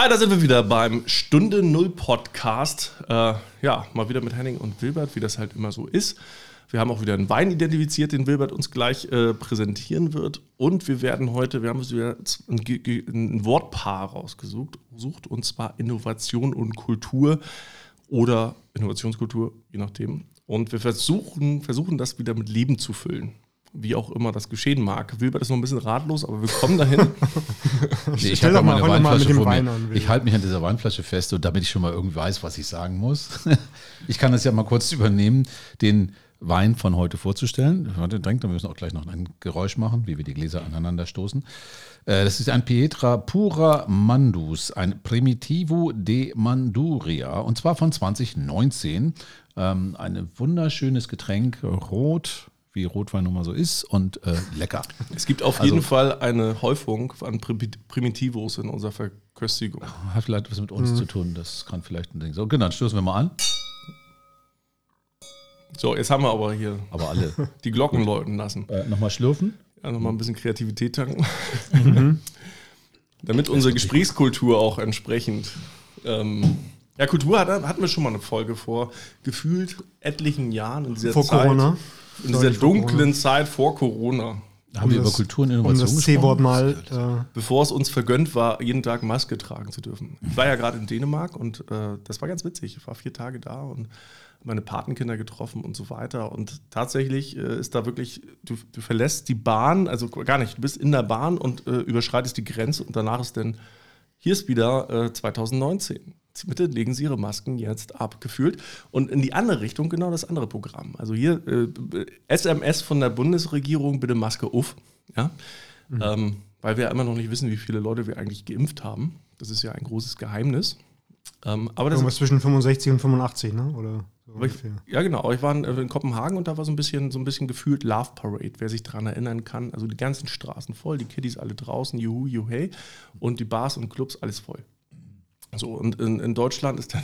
Hi, da sind wir wieder beim Stunde Null Podcast. Äh, ja, mal wieder mit Henning und Wilbert, wie das halt immer so ist. Wir haben auch wieder einen Wein identifiziert, den Wilbert uns gleich äh, präsentieren wird. Und wir werden heute, wir haben uns wieder ein, ein Wortpaar rausgesucht, sucht, und zwar Innovation und Kultur oder Innovationskultur, je nachdem. Und wir versuchen, versuchen das wieder mit Leben zu füllen wie auch immer das geschehen mag. Wilbert ist noch ein bisschen ratlos, aber wir kommen dahin. nee, ich halte mal, mal mit dem Wein an, Ich halte mich an dieser Weinflasche fest, und damit ich schon mal irgendwie weiß, was ich sagen muss. ich kann das ja mal kurz übernehmen, den Wein von heute vorzustellen. Warte, drängt, wir müssen auch gleich noch ein Geräusch machen, wie wir die Gläser aneinander stoßen. Äh, das ist ein Pietra Pura Mandus, ein Primitivo de Manduria, und zwar von 2019. Ähm, ein wunderschönes Getränk, rot, wie Rotwein nun mal so ist und äh, lecker. Es gibt auf also, jeden Fall eine Häufung an Primitivos in unserer Verköstigung. Hat vielleicht was mit uns mhm. zu tun, das kann vielleicht ein Ding. So, genau, dann stoßen wir mal an. So, jetzt haben wir aber hier aber alle. die Glocken läuten lassen. Äh, nochmal schlürfen? Ja, nochmal ein bisschen Kreativität tanken. Mhm. Damit unsere Gesprächskultur auch entsprechend. Ähm, ja, Kultur hatten wir schon mal eine Folge vor gefühlt etlichen Jahren in dieser vor Zeit. Corona in dieser dunklen Zeit vor Corona. Da haben wir über Kultur und Innovation um das C-Wort mal. Äh Bevor es uns vergönnt war, jeden Tag Maske tragen zu dürfen. Ich war ja gerade in Dänemark und äh, das war ganz witzig. Ich war vier Tage da und meine Patenkinder getroffen und so weiter. Und tatsächlich äh, ist da wirklich, du, du, verlässt die Bahn, also gar nicht, du bist in der Bahn und äh, überschreitest die Grenze und danach ist dann, hier ist wieder 2019. Äh, bitte legen Sie Ihre Masken jetzt ab, gefühlt. Und in die andere Richtung genau das andere Programm. Also hier äh, SMS von der Bundesregierung, bitte Maske auf. Ja? Mhm. Ähm, weil wir immer noch nicht wissen, wie viele Leute wir eigentlich geimpft haben. Das ist ja ein großes Geheimnis. Ähm, aber das Irgendwas zwischen 65 und 85, ne? Oder so ich, ja, genau. Ich war in, in, Kopenhagen und da war so ein bisschen, so ein bisschen gefühlt Love Parade, wer sich daran erinnern kann. Also die ganzen Straßen voll, die Kiddies alle draußen, juhu, juhu, hey. Und die Bars und Clubs alles voll. So, und in, in Deutschland ist dann,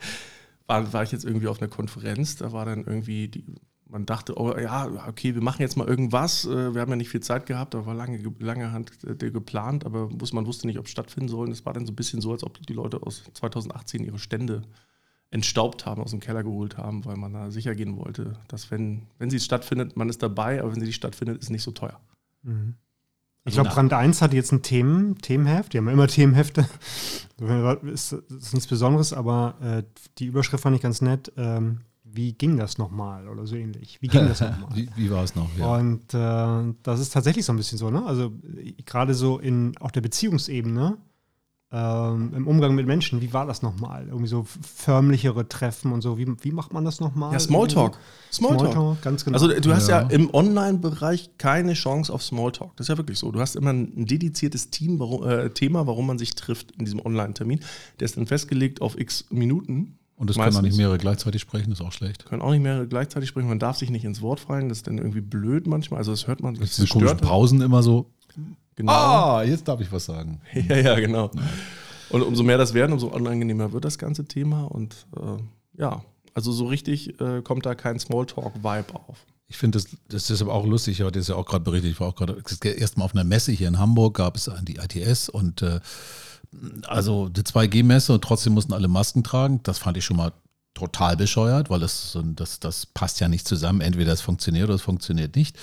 war, war ich jetzt irgendwie auf einer Konferenz, da war dann irgendwie die, man dachte, oh ja, okay, wir machen jetzt mal irgendwas. Äh, wir haben ja nicht viel Zeit gehabt, da war lange, lange Hand äh, geplant, aber man wusste nicht, ob es stattfinden soll. Es war dann so ein bisschen so, als ob die Leute aus 2018 ihre Stände entstaubt haben, aus dem Keller geholt haben, weil man da sicher gehen wollte, dass wenn, wenn sie stattfindet, man ist dabei, aber wenn sie nicht stattfindet, ist nicht so teuer. Mhm. Ich glaube, Brand 1 hat jetzt ein Themen, Themenheft. Die haben immer Themenhefte. Das ist nichts Besonderes, aber äh, die Überschrift fand ich ganz nett. Ähm, wie ging das nochmal oder so ähnlich? Wie ging das nochmal? wie, wie war es noch? Ja. Und äh, das ist tatsächlich so ein bisschen so, ne? Also gerade so in auch der Beziehungsebene ähm, im Umgang mit Menschen, wie war das nochmal? Irgendwie so förmlichere Treffen und so. Wie, wie macht man das nochmal? Ja, Smalltalk. Smalltalk. Smalltalk, ganz genau. Also du hast ja, ja im Online-Bereich keine Chance auf Smalltalk. Das ist ja wirklich so. Du hast immer ein dediziertes Team, warum, äh, Thema, warum man sich trifft in diesem Online-Termin. Der ist dann festgelegt auf x Minuten. Und es können auch nicht mehrere gleichzeitig sprechen, das ist auch schlecht. Können auch nicht mehrere gleichzeitig sprechen. Man darf sich nicht ins Wort fallen, das ist dann irgendwie blöd manchmal. Also das hört man. Das, das sind Pausen immer so. Genau. Ah, jetzt darf ich was sagen. ja, ja, genau. Und umso mehr das werden, umso unangenehmer wird das ganze Thema. Und äh, ja, also so richtig äh, kommt da kein Smalltalk-Vibe auf. Ich finde, das, das ist aber auch lustig. Ich hatte es ja auch gerade berichtet. Ich war auch gerade erst mal auf einer Messe hier in Hamburg, gab es die ITS und äh, also die 2G-Messe und trotzdem mussten alle Masken tragen. Das fand ich schon mal total bescheuert, weil das, das, das passt ja nicht zusammen. Entweder es funktioniert oder es funktioniert nicht.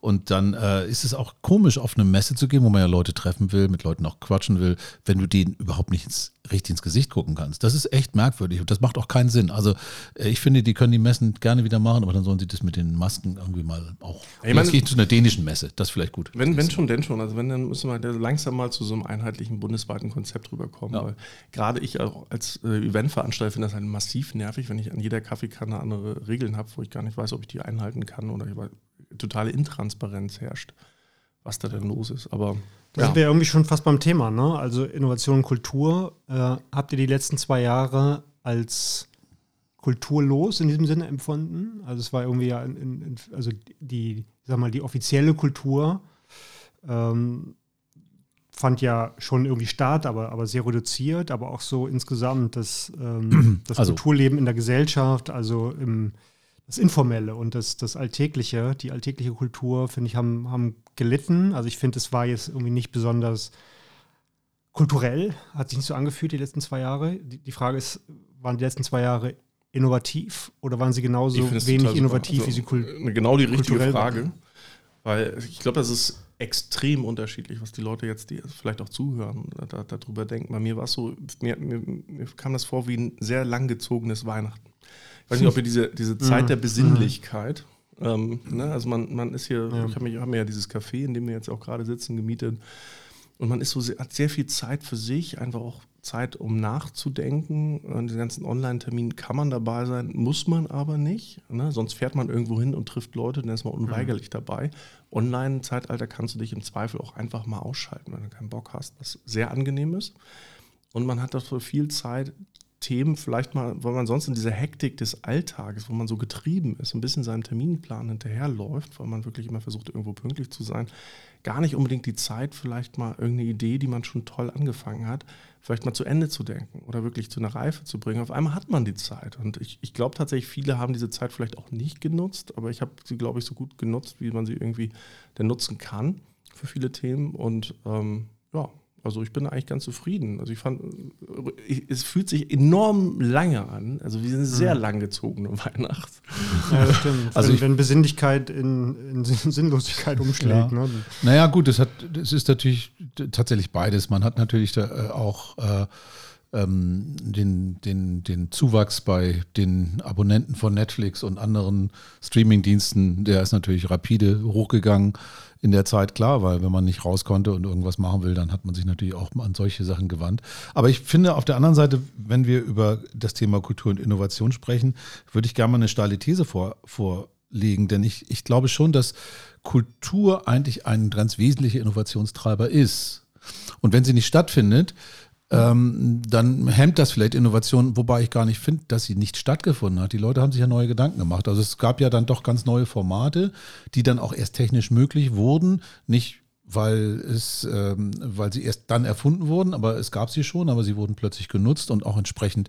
Und dann äh, ist es auch komisch, auf eine Messe zu gehen, wo man ja Leute treffen will, mit Leuten auch quatschen will, wenn du denen überhaupt nicht ins, richtig ins Gesicht gucken kannst. Das ist echt merkwürdig und das macht auch keinen Sinn. Also äh, ich finde, die können die Messen gerne wieder machen, aber dann sollen sie das mit den Masken irgendwie mal auch. Ich meine, geht zu einer dänischen Messe, das ist vielleicht gut. Wenn, wenn schon, denn schon. Also wenn, dann müssen wir langsam mal zu so einem einheitlichen bundesweiten Konzept rüberkommen. Ja. Weil gerade ich auch als äh, Eventveranstalter finde das halt massiv nervig, wenn ich an jeder Kaffeekanne andere Regeln habe, wo ich gar nicht weiß, ob ich die einhalten kann oder ich totale Intransparenz herrscht, was da denn los ist. Aber da ja. sind wir irgendwie schon fast beim Thema, ne? Also Innovation und Kultur. Äh, habt ihr die letzten zwei Jahre als kulturlos in diesem Sinne empfunden? Also es war irgendwie ja, in, in, also die, sag mal, die offizielle Kultur ähm, fand ja schon irgendwie statt, aber, aber sehr reduziert, aber auch so insgesamt das, ähm, das also. Kulturleben in der Gesellschaft, also im das Informelle und das, das Alltägliche, die alltägliche Kultur, finde ich, haben, haben gelitten. Also ich finde, es war jetzt irgendwie nicht besonders kulturell hat sich nicht so angefühlt die letzten zwei Jahre. Die, die Frage ist, waren die letzten zwei Jahre innovativ oder waren sie genauso wenig innovativ, also, wie sie kulturell Genau die richtige Frage. Waren? Weil ich glaube, das ist extrem unterschiedlich, was die Leute jetzt, die vielleicht auch zuhören, da, darüber denken. Bei mir war es so, mir, mir, mir, kam das vor wie ein sehr langgezogenes Weihnachten. Ich weiß nicht, ob ihr diese, diese Zeit mhm. der Besinnlichkeit, ähm, ne, also man, man ist hier, ja. ich habe mir, hab mir ja dieses Café, in dem wir jetzt auch gerade sitzen, gemietet. Und man ist so, hat sehr viel Zeit für sich, einfach auch Zeit, um nachzudenken. An den ganzen Online-Terminen kann man dabei sein, muss man aber nicht. Ne? Sonst fährt man irgendwo hin und trifft Leute, dann ist man unweigerlich mhm. dabei. Online-Zeitalter kannst du dich im Zweifel auch einfach mal ausschalten, wenn du keinen Bock hast, was sehr angenehm ist. Und man hat dafür viel Zeit, Themen vielleicht mal, weil man sonst in dieser Hektik des Alltages, wo man so getrieben ist, ein bisschen seinem Terminplan hinterherläuft, weil man wirklich immer versucht, irgendwo pünktlich zu sein, gar nicht unbedingt die Zeit, vielleicht mal irgendeine Idee, die man schon toll angefangen hat, vielleicht mal zu Ende zu denken oder wirklich zu einer Reife zu bringen. Auf einmal hat man die Zeit. Und ich, ich glaube tatsächlich, viele haben diese Zeit vielleicht auch nicht genutzt, aber ich habe sie, glaube ich, so gut genutzt, wie man sie irgendwie denn nutzen kann für viele Themen. Und ähm, ja, also ich bin eigentlich ganz zufrieden. Also ich fand, ich, es fühlt sich enorm lange an. Also wie eine sehr mhm. langgezogene Weihnacht. Ja, stimmt. Also wenn, ich, wenn Besinnlichkeit in, in Sinnlosigkeit umschlägt. Ja. Ne? Naja, gut, es, hat, es ist natürlich tatsächlich beides. Man hat natürlich da äh, auch äh, ähm, den, den, den Zuwachs bei den Abonnenten von Netflix und anderen Streamingdiensten, der ist natürlich rapide hochgegangen in der Zeit klar, weil wenn man nicht raus konnte und irgendwas machen will, dann hat man sich natürlich auch an solche Sachen gewandt. Aber ich finde auf der anderen Seite, wenn wir über das Thema Kultur und Innovation sprechen, würde ich gerne mal eine steile These vor, vorlegen, denn ich, ich glaube schon, dass Kultur eigentlich ein ganz wesentlicher Innovationstreiber ist. Und wenn sie nicht stattfindet, ähm, dann hemmt das vielleicht Innovation, wobei ich gar nicht finde, dass sie nicht stattgefunden hat. Die Leute haben sich ja neue Gedanken gemacht. Also es gab ja dann doch ganz neue Formate, die dann auch erst technisch möglich wurden. Nicht weil es, ähm, weil sie erst dann erfunden wurden, aber es gab sie schon, aber sie wurden plötzlich genutzt und auch entsprechend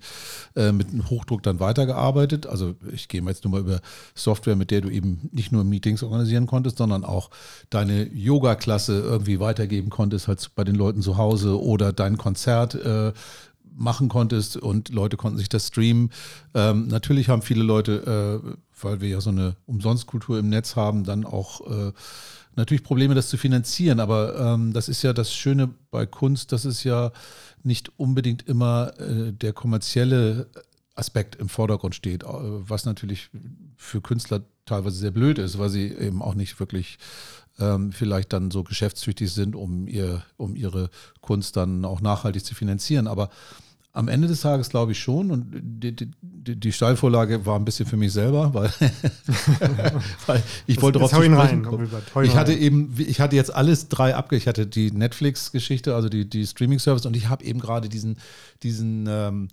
äh, mit Hochdruck dann weitergearbeitet. Also ich gehe jetzt nur mal über Software, mit der du eben nicht nur Meetings organisieren konntest, sondern auch deine Yoga-Klasse irgendwie weitergeben konntest, halt bei den Leuten zu Hause oder dein Konzert äh, machen konntest und Leute konnten sich das streamen. Ähm, natürlich haben viele Leute, äh, weil wir ja so eine Umsonstkultur im Netz haben, dann auch äh, natürlich Probleme, das zu finanzieren, aber ähm, das ist ja das Schöne bei Kunst, dass es ja nicht unbedingt immer äh, der kommerzielle Aspekt im Vordergrund steht, was natürlich für Künstler teilweise sehr blöd ist, weil sie eben auch nicht wirklich ähm, vielleicht dann so geschäftstüchtig sind, um, ihr, um ihre Kunst dann auch nachhaltig zu finanzieren. Aber am Ende des Tages glaube ich schon und die, Steilvorlage war ein bisschen für mich selber, weil, weil ich das, wollte darauf zu sprechen rein, Ich hatte eben, ich hatte jetzt alles drei abge, ich hatte die Netflix-Geschichte, also die, die Streaming-Service und ich habe eben gerade diesen, diesen ähm,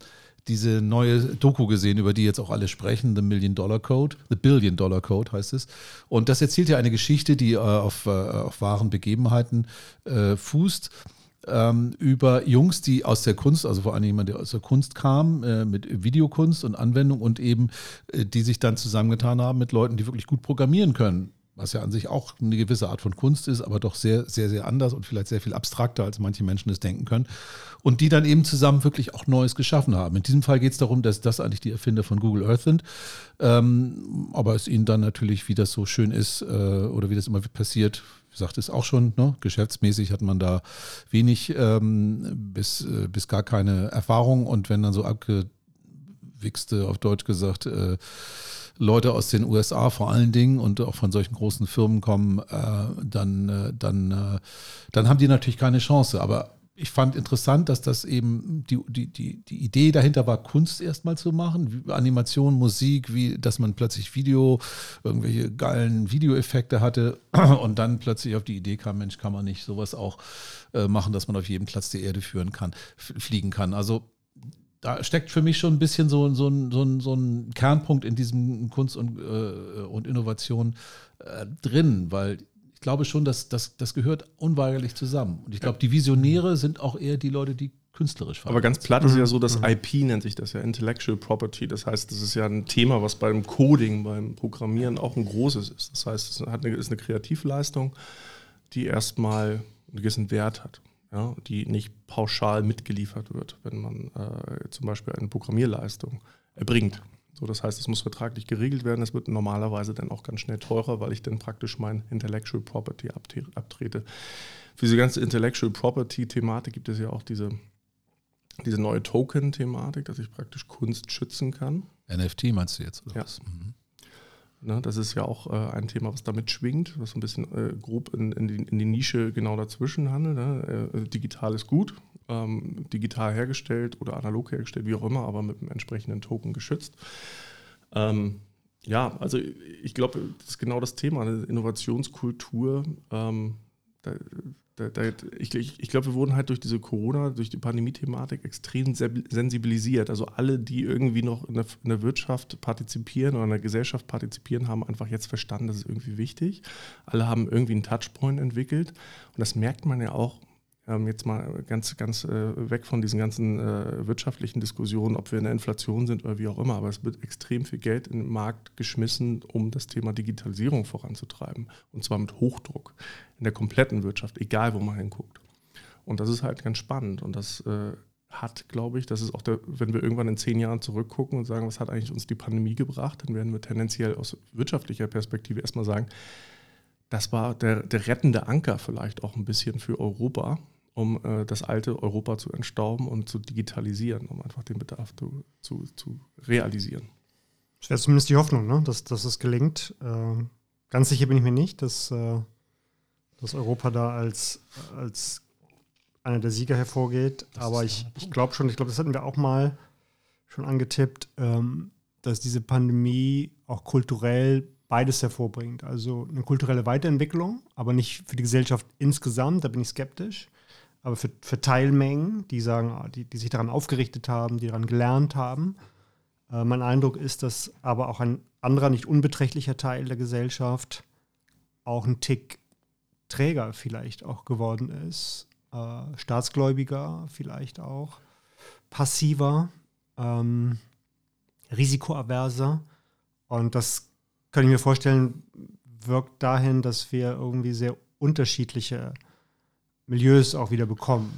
diese neue Doku gesehen, über die jetzt auch alle sprechen, The Million Dollar Code, The Billion Dollar Code heißt es. Und das erzählt ja eine Geschichte, die äh, auf, äh, auf wahren Begebenheiten äh, fußt ähm, über Jungs, die aus der Kunst, also vor allem jemand, der aus der Kunst kam, äh, mit Videokunst und Anwendung und eben, äh, die sich dann zusammengetan haben mit Leuten, die wirklich gut programmieren können. Was ja an sich auch eine gewisse Art von Kunst ist, aber doch sehr, sehr, sehr anders und vielleicht sehr viel abstrakter, als manche Menschen es denken können. Und die dann eben zusammen wirklich auch Neues geschaffen haben. In diesem Fall geht es darum, dass das eigentlich die Erfinder von Google Earth sind. Ähm, aber es ihnen dann natürlich, wie das so schön ist äh, oder wie das immer passiert, sagt es auch schon, ne? geschäftsmäßig hat man da wenig ähm, bis, äh, bis gar keine Erfahrung und wenn dann so abgewichste, auf Deutsch gesagt, äh, Leute aus den USA vor allen Dingen und auch von solchen großen Firmen kommen, äh, dann, äh, dann, äh, dann haben die natürlich keine Chance. Aber ich fand interessant, dass das eben die, die, die, die Idee dahinter war, Kunst erstmal zu machen, Animation, Musik, wie, dass man plötzlich Video, irgendwelche geilen Videoeffekte hatte und dann plötzlich auf die Idee kam, Mensch, kann man nicht sowas auch äh, machen, dass man auf jedem Platz die Erde führen kann, fliegen kann. Also da steckt für mich schon ein bisschen so, so, so, so ein Kernpunkt in diesem Kunst und, äh, und Innovation äh, drin, weil glaube schon, dass das, das gehört unweigerlich zusammen. Und ich glaube, die Visionäre sind auch eher die Leute, die künstlerisch fahren. Aber ganz platt ist ja so, dass mhm. IP nennt sich das ja, Intellectual Property. Das heißt, das ist ja ein Thema, was beim Coding, beim Programmieren auch ein großes ist. Das heißt, es hat eine, ist eine Kreativleistung, die erstmal einen gewissen Wert hat. ja, die nicht pauschal mitgeliefert wird, wenn man äh, zum Beispiel eine Programmierleistung erbringt. So, das heißt, es muss vertraglich geregelt werden. Es wird normalerweise dann auch ganz schnell teurer, weil ich dann praktisch mein Intellectual Property abtrete. Für diese ganze Intellectual Property-Thematik gibt es ja auch diese, diese neue Token-Thematik, dass ich praktisch Kunst schützen kann. NFT meinst du jetzt? Ja. Mhm. Ne, das ist ja auch äh, ein Thema, was damit schwingt, was so ein bisschen äh, grob in, in, die, in, die, Nische genau dazwischen handelt. Ne? Äh, digital ist gut, ähm, digital hergestellt oder analog hergestellt, wie auch immer, aber mit einem entsprechenden Token geschützt. Ähm, ja, also ich glaube, das ist genau das Thema, eine Innovationskultur. Ähm, da, da, da, ich, ich, glaube, wir wurden halt durch diese Corona, durch die Pandemie-Thematik extrem sensibilisiert. Also alle, die irgendwie noch in der, in der, Wirtschaft partizipieren oder in der Gesellschaft partizipieren, haben einfach jetzt verstanden, das ist irgendwie wichtig. Alle haben irgendwie einen Touchpoint entwickelt. Und das merkt man ja auch ähm, jetzt mal ganz, ganz äh, weg von diesen ganzen äh, wirtschaftlichen Diskussionen, ob wir in der Inflation sind oder wie auch immer, aber es wird extrem viel Geld in den Markt geschmissen, um das Thema Digitalisierung voranzutreiben. Und zwar mit Hochdruck in der kompletten Wirtschaft, egal wo man hinguckt. Und das ist halt ganz spannend. Und das äh, hat, glaube ich, das ist auch der, wenn wir irgendwann in zehn Jahren zurückgucken und sagen, was hat eigentlich uns die Pandemie gebracht, dann werden wir tendenziell aus wirtschaftlicher Perspektive erstmal sagen, das war der, der rettende Anker vielleicht auch ein bisschen für Europa, um äh, das alte Europa zu entstauben und zu digitalisieren, um einfach den Bedarf zu, zu, zu realisieren. Das wäre zumindest die Hoffnung, ne? dass, dass es gelingt. Äh, ganz sicher bin ich mir nicht, dass, äh, dass Europa da als, als einer der Sieger hervorgeht. Das Aber ich, ich glaube schon, ich glaube, das hatten wir auch mal schon angetippt, ähm, dass diese Pandemie auch kulturell beides hervorbringt. Also eine kulturelle Weiterentwicklung, aber nicht für die Gesellschaft insgesamt, da bin ich skeptisch. Aber für, für Teilmengen, die sagen, ah, die, die sich daran aufgerichtet haben, die daran gelernt haben. Äh, mein Eindruck ist, dass aber auch ein anderer, nicht unbeträchtlicher Teil der Gesellschaft auch ein Tick träger vielleicht auch geworden ist. Äh, staatsgläubiger vielleicht auch. Passiver, ähm, risikoaverser. Und das kann ich mir vorstellen, wirkt dahin, dass wir irgendwie sehr unterschiedliche Milieus auch wieder bekommen.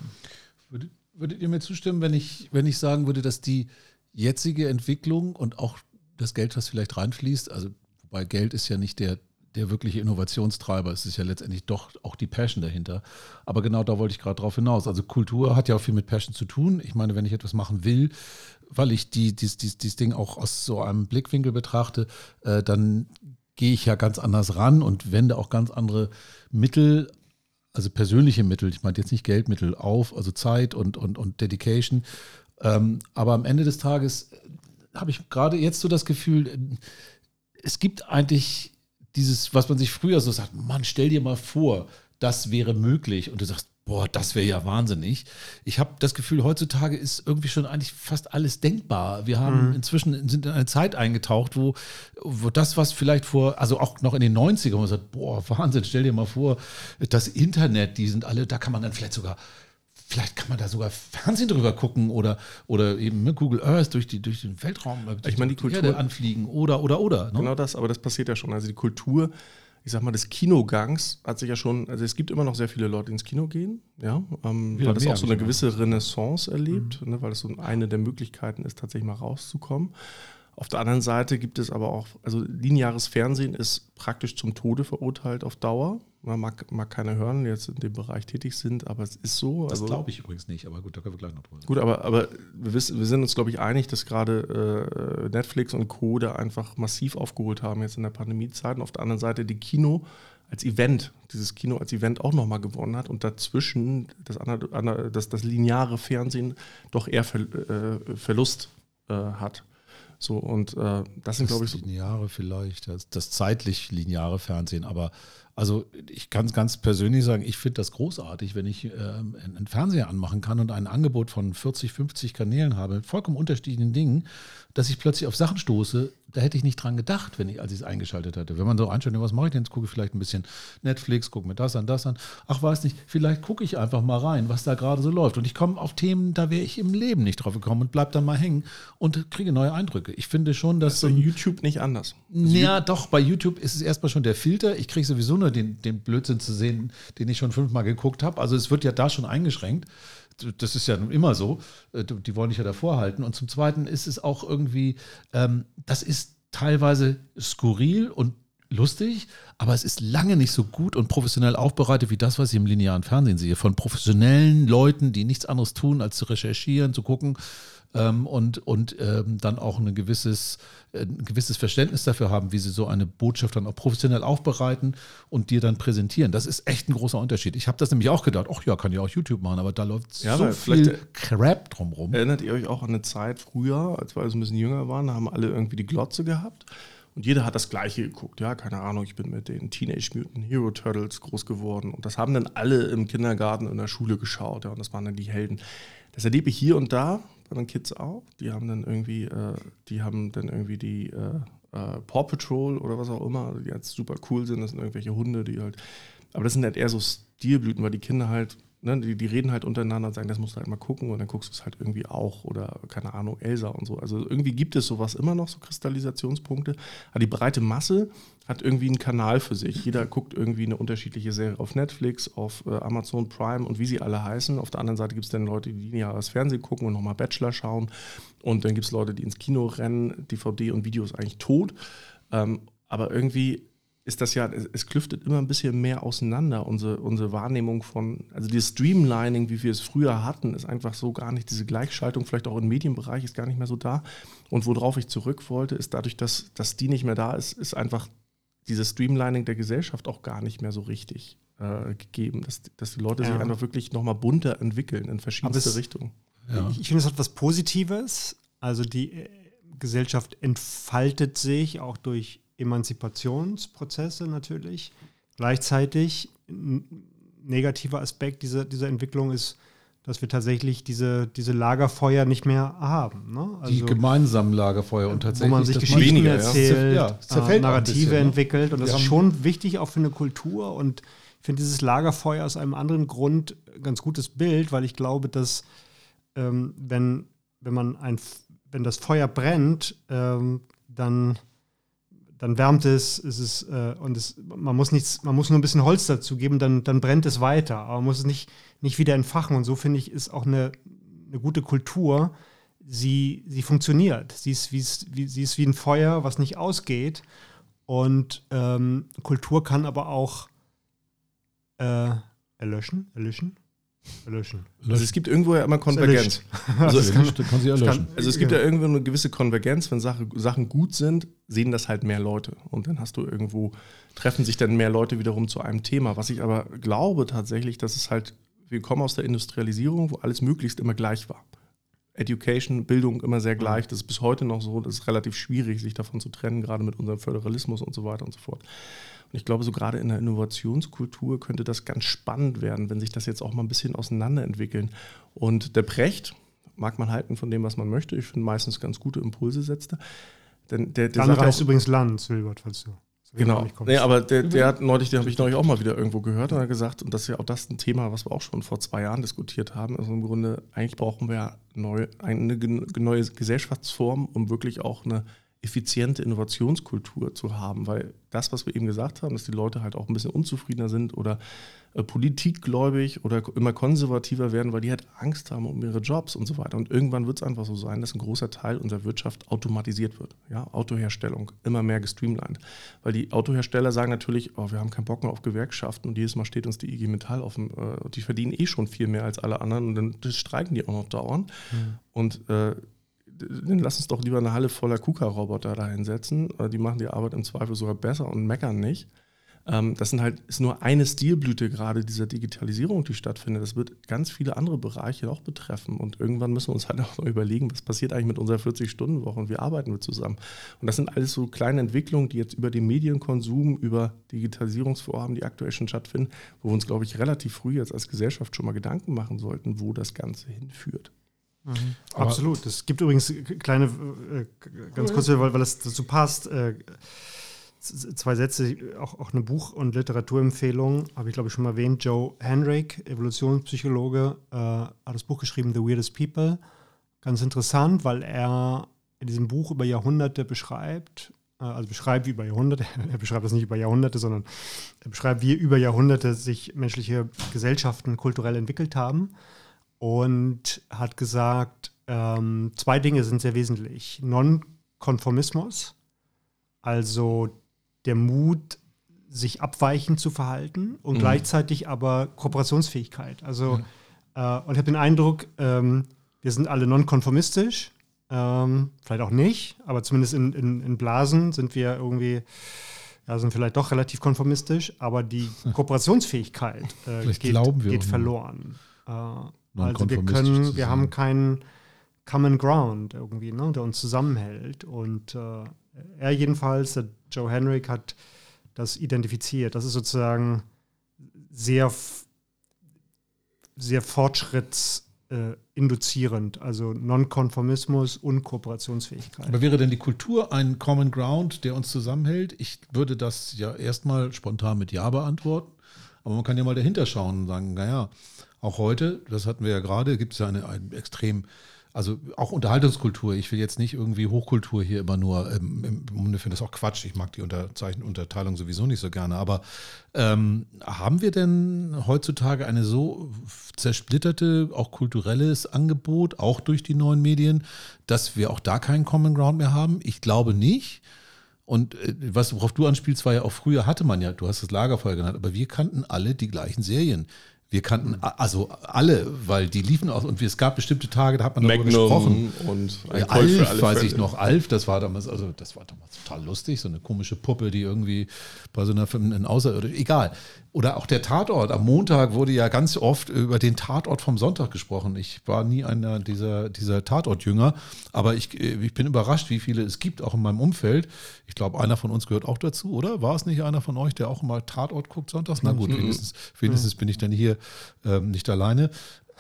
Würdet, würdet ihr mir zustimmen, wenn ich, wenn ich sagen würde, dass die jetzige Entwicklung und auch das Geld, was vielleicht reinfließt, also wobei Geld ist ja nicht der, der wirkliche Innovationstreiber, es ist ja letztendlich doch auch die Passion dahinter. Aber genau da wollte ich gerade drauf hinaus. Also Kultur hat ja auch viel mit Passion zu tun. Ich meine, wenn ich etwas machen will, weil ich die, dies, dies, dieses Ding auch aus so einem Blickwinkel betrachte, äh, dann gehe ich ja ganz anders ran und wende auch ganz andere Mittel also persönliche Mittel, ich meine jetzt nicht Geldmittel auf, also Zeit und, und, und Dedication. Ähm, aber am Ende des Tages äh, habe ich gerade jetzt so das Gefühl, äh, es gibt eigentlich dieses, was man sich früher so sagt, Mann, stell dir mal vor, das wäre möglich. Und du sagst, Boah, das wäre ja wahnsinnig. Ich habe das Gefühl, heutzutage ist irgendwie schon eigentlich fast alles denkbar. Wir haben mhm. inzwischen sind in eine Zeit eingetaucht, wo, wo das, was vielleicht vor, also auch noch in den 90ern, wo man sagt, boah, Wahnsinn, stell dir mal vor, das Internet, die sind alle, da kann man dann vielleicht sogar vielleicht kann man da sogar Fernsehen drüber gucken oder, oder eben mit Google Earth durch, die, durch den Weltraum durch ich meine, die, die Kultur Erde anfliegen oder, oder, oder. Ne? Genau das, aber das passiert ja schon. Also die Kultur ich sag mal, des Kinogangs hat sich ja schon, also es gibt immer noch sehr viele Leute, die ins Kino gehen, ja, ähm, weil das auch so eine gewisse Renaissance erlebt, mhm. ne, weil das so eine der Möglichkeiten ist, tatsächlich mal rauszukommen. Auf der anderen Seite gibt es aber auch, also lineares Fernsehen ist praktisch zum Tode verurteilt auf Dauer. Man mag, mag keiner hören, die jetzt in dem Bereich tätig sind, aber es ist so. Das also, glaube ich übrigens nicht, aber gut, da können wir gleich noch drüber. Gut, aber, aber wir, wissen, wir sind uns, glaube ich, einig, dass gerade äh, Netflix und Co. da einfach massiv aufgeholt haben jetzt in der Pandemiezeit. Und auf der anderen Seite die Kino als Event, dieses Kino als Event auch nochmal gewonnen hat und dazwischen das, das, das lineare Fernsehen doch eher Ver, äh, Verlust äh, hat. So, und äh, das sind, glaube ich, so. Lineare vielleicht, das, das zeitlich lineare Fernsehen, aber also ich kann es ganz persönlich sagen, ich finde das großartig, wenn ich äh, einen Fernseher anmachen kann und ein Angebot von 40, 50 Kanälen habe, mit vollkommen unterschiedlichen Dingen, dass ich plötzlich auf Sachen stoße, da hätte ich nicht dran gedacht, wenn ich, als ich es eingeschaltet hatte. Wenn man so einstellt, was mache ich denn? Jetzt gucke ich vielleicht ein bisschen Netflix, gucke mir das an, das an. Ach, weiß nicht, vielleicht gucke ich einfach mal rein, was da gerade so läuft. Und ich komme auf Themen, da wäre ich im Leben nicht drauf gekommen und bleibe dann mal hängen und kriege neue Eindrücke. Ich finde schon, dass. Das ist bei YouTube nicht anders. Also ja, doch, bei YouTube ist es erstmal schon der Filter. Ich kriege sowieso eine ohne den, den Blödsinn zu sehen, den ich schon fünfmal geguckt habe. Also es wird ja da schon eingeschränkt. Das ist ja immer so. Äh, die wollen dich ja davor halten. Und zum Zweiten ist es auch irgendwie, ähm, das ist teilweise skurril und lustig, aber es ist lange nicht so gut und professionell aufbereitet wie das, was ich im linearen Fernsehen sehe. Von professionellen Leuten, die nichts anderes tun, als zu recherchieren, zu gucken ähm, und, und ähm, dann auch ein gewisses, äh, ein gewisses Verständnis dafür haben, wie sie so eine Botschaft dann auch professionell aufbereiten und dir dann präsentieren. Das ist echt ein großer Unterschied. Ich habe das nämlich auch gedacht, ach ja, kann ja auch YouTube machen, aber da läuft ja, so viel Crap drumherum. Erinnert ihr euch auch an eine Zeit früher, als wir also ein bisschen jünger waren, da haben alle irgendwie die Glotze gehabt. Und jeder hat das Gleiche geguckt. Ja, keine Ahnung, ich bin mit den Teenage Mutant Hero Turtles groß geworden. Und das haben dann alle im Kindergarten in der Schule geschaut. Ja, und das waren dann die Helden. Das erlebe ich hier und da bei den Kids auch. Die haben dann irgendwie, äh, die haben dann irgendwie die äh, äh, Paw Patrol oder was auch immer, die jetzt super cool sind. Das sind irgendwelche Hunde, die halt. Aber das sind halt eher so Stilblüten, weil die Kinder halt ne, die, die reden halt untereinander und sagen, das musst du halt mal gucken und dann guckst du es halt irgendwie auch oder keine Ahnung, Elsa und so. Also irgendwie gibt es sowas immer noch, so Kristallisationspunkte. Aber die breite Masse hat irgendwie einen Kanal für sich. Jeder guckt irgendwie eine unterschiedliche Serie auf Netflix, auf äh, Amazon Prime und wie sie alle heißen. Auf der anderen Seite gibt es dann Leute, die lineares Fernsehen gucken und nochmal Bachelor schauen. Und dann gibt es Leute, die ins Kino rennen. DVD und Video ist eigentlich tot. Ähm, aber irgendwie ist das ja, es, klüftet immer ein bisschen mehr auseinander, unsere, unsere Wahrnehmung von, also dieses Streamlining, wie wir es früher hatten, ist einfach so gar nicht, diese Gleichschaltung vielleicht auch im Medienbereich ist gar nicht mehr so da. Und worauf ich zurück wollte, ist dadurch, dass, dass die nicht mehr da ist, ist einfach dieses Streamlining der Gesellschaft auch gar nicht mehr so richtig äh, gegeben, dass, dass die Leute ja. sich einfach wirklich nochmal bunter entwickeln in verschiedenste Richtungen. Ja. Ich, ich finde, es hat was Positives. Also die äh, Gesellschaft entfaltet sich auch durch Emanzipationsprozesse natürlich. Gleichzeitig ein negativer Aspekt dieser, dieser Entwicklung ist, dass wir tatsächlich diese, diese Lagerfeuer nicht mehr haben. Ne? Also, die gemeinsamen Lagerfeuer und tatsächlich. Wo man sich Geschichten weniger, erzählt, ja. äh, Narrative bisschen, ne? entwickelt. Und das ist schon wichtig auch für eine Kultur. Und ich finde dieses Lagerfeuer aus einem anderen Grund ein ganz gutes Bild, weil ich glaube, dass ähm, wenn, wenn man ein wenn das Feuer brennt, ähm, dann dann wärmt es, es ist, äh, und es, man muss nichts, man muss nur ein bisschen Holz dazu geben, dann, dann brennt es weiter. Aber man muss es nicht, nicht wieder entfachen. Und so finde ich, ist auch eine, eine gute Kultur. Sie, sie funktioniert. Sie ist, wie, sie ist wie ein Feuer, was nicht ausgeht. Und ähm, Kultur kann aber auch äh, erlöschen, erlöschen, Erlöschen. Also es gibt irgendwo ja immer Konvergenz. Also, es, kann, kann, also es gibt ja irgendwo eine gewisse Konvergenz, wenn Sache, Sachen gut sind, sehen das halt mehr Leute. Und dann hast du irgendwo, treffen sich dann mehr Leute wiederum zu einem Thema. Was ich aber glaube tatsächlich, dass es halt, wir kommen aus der Industrialisierung, wo alles möglichst immer gleich war. Education, Bildung immer sehr gleich. Das ist bis heute noch so. Das ist relativ schwierig, sich davon zu trennen, gerade mit unserem Föderalismus und so weiter und so fort. Und ich glaube, so gerade in der Innovationskultur könnte das ganz spannend werden, wenn sich das jetzt auch mal ein bisschen auseinanderentwickeln. Und der Precht, mag man halten von dem, was man möchte. Ich finde meistens ganz gute Impulse setzte. Denn der, der andere heißt übrigens Lanz, Wilbert, falls du. Genau. Nee, aber der, der hat neulich, den habe ich neulich auch mal wieder irgendwo gehört und hat gesagt, und das ist ja auch das ein Thema, was wir auch schon vor zwei Jahren diskutiert haben. Also im Grunde, eigentlich brauchen wir neu, eine neue Gesellschaftsform, um wirklich auch eine effiziente Innovationskultur zu haben, weil das, was wir eben gesagt haben, dass die Leute halt auch ein bisschen unzufriedener sind oder äh, politikgläubig oder immer konservativer werden, weil die halt Angst haben um ihre Jobs und so weiter. Und irgendwann wird es einfach so sein, dass ein großer Teil unserer Wirtschaft automatisiert wird. Ja, Autoherstellung, immer mehr gestreamlined. Weil die Autohersteller sagen natürlich, oh, wir haben keinen Bock mehr auf Gewerkschaften und jedes Mal steht uns die IG Metall auf dem, äh, die verdienen eh schon viel mehr als alle anderen und dann streiken die auch noch dauernd. Mhm. Und äh, dann lass uns doch lieber eine Halle voller KUKA-Roboter da hinsetzen. Die machen die Arbeit im Zweifel sogar besser und meckern nicht. Ähm, das sind halt, ist nur eine Stilblüte gerade dieser Digitalisierung, die stattfindet. Das wird ganz viele andere Bereiche auch betreffen. Und irgendwann müssen wir uns halt auch mal überlegen, was passiert eigentlich mit unserer 40-Stunden-Woche und wie arbeiten wir zusammen. Und das sind alles so kleine Entwicklungen, die jetzt über den Medienkonsum, über Digitalisierungsvorhaben, die aktuell schon stattfinden, wo wir uns, glaube ich, relativ früh jetzt als Gesellschaft schon mal Gedanken machen sollten, wo das Ganze hinführt. Mhm. Absolut. Es gibt übrigens kleine, äh, ganz kurz, weil, weil das dazu passt, äh, zwei Sätze, auch, auch eine Buch- und Literaturempfehlung, habe ich glaube ich schon mal erwähnt. Joe Henrik, Evolutionspsychologe, äh, hat das Buch geschrieben, The Weirdest People. Ganz interessant, weil er in diesem Buch über Jahrhunderte beschreibt, äh, also beschreibt wie über Jahrhunderte, er beschreibt das nicht über Jahrhunderte, sondern er beschreibt, wie über Jahrhunderte sich menschliche Gesellschaften kulturell entwickelt haben und hat gesagt, ähm, zwei Dinge sind sehr wesentlich. Nonkonformismus, also der Mut, sich abweichend zu verhalten und mhm. gleichzeitig aber Kooperationsfähigkeit. Also, mhm. äh, und ich habe den Eindruck, ähm, wir sind alle nonkonformistisch, ähm, vielleicht auch nicht, aber zumindest in, in, in Blasen sind wir irgendwie, ja, sind vielleicht doch relativ konformistisch, aber die Kooperationsfähigkeit äh, geht, geht verloren. Äh, also wir können, wir haben keinen Common Ground irgendwie, ne, der uns zusammenhält. Und äh, er jedenfalls, der Joe Henrik, hat das identifiziert. Das ist sozusagen sehr, sehr fortschrittsinduzierend, also Nonkonformismus und Kooperationsfähigkeit. Aber wäre denn die Kultur ein Common Ground, der uns zusammenhält? Ich würde das ja erstmal spontan mit Ja beantworten. Aber man kann ja mal dahinter schauen und sagen, naja, auch heute, das hatten wir ja gerade, gibt es ja eine, eine extrem also auch Unterhaltungskultur. Ich will jetzt nicht irgendwie Hochkultur hier immer nur, ähm, im Grunde finde das auch Quatsch. Ich mag die Unterzeichen Unterteilung sowieso nicht so gerne. Aber ähm, haben wir denn heutzutage eine so zersplitterte, auch kulturelles Angebot, auch durch die neuen Medien, dass wir auch da keinen Common Ground mehr haben? Ich glaube nicht. Und äh, was, worauf du anspielst, war ja auch früher hatte man ja, du hast das Lagerfeuer genannt, aber wir kannten alle die gleichen Serien. Wir kannten also alle, weil die liefen aus und es gab bestimmte Tage, da hat man darüber gesprochen. Und ein Alf, weiß ich noch, Alf, das war damals, also das war damals total lustig, so eine komische Puppe, die irgendwie bei so einer Film in Außerirdisch, egal. Oder auch der Tatort. Am Montag wurde ja ganz oft über den Tatort vom Sonntag gesprochen. Ich war nie einer dieser, dieser Tatortjünger, aber ich, ich bin überrascht, wie viele es gibt, auch in meinem Umfeld. Ich glaube, einer von uns gehört auch dazu, oder? War es nicht einer von euch, der auch mal Tatort guckt sonntags? Na gut, mhm. wenigstens, wenigstens bin ich dann hier nicht alleine.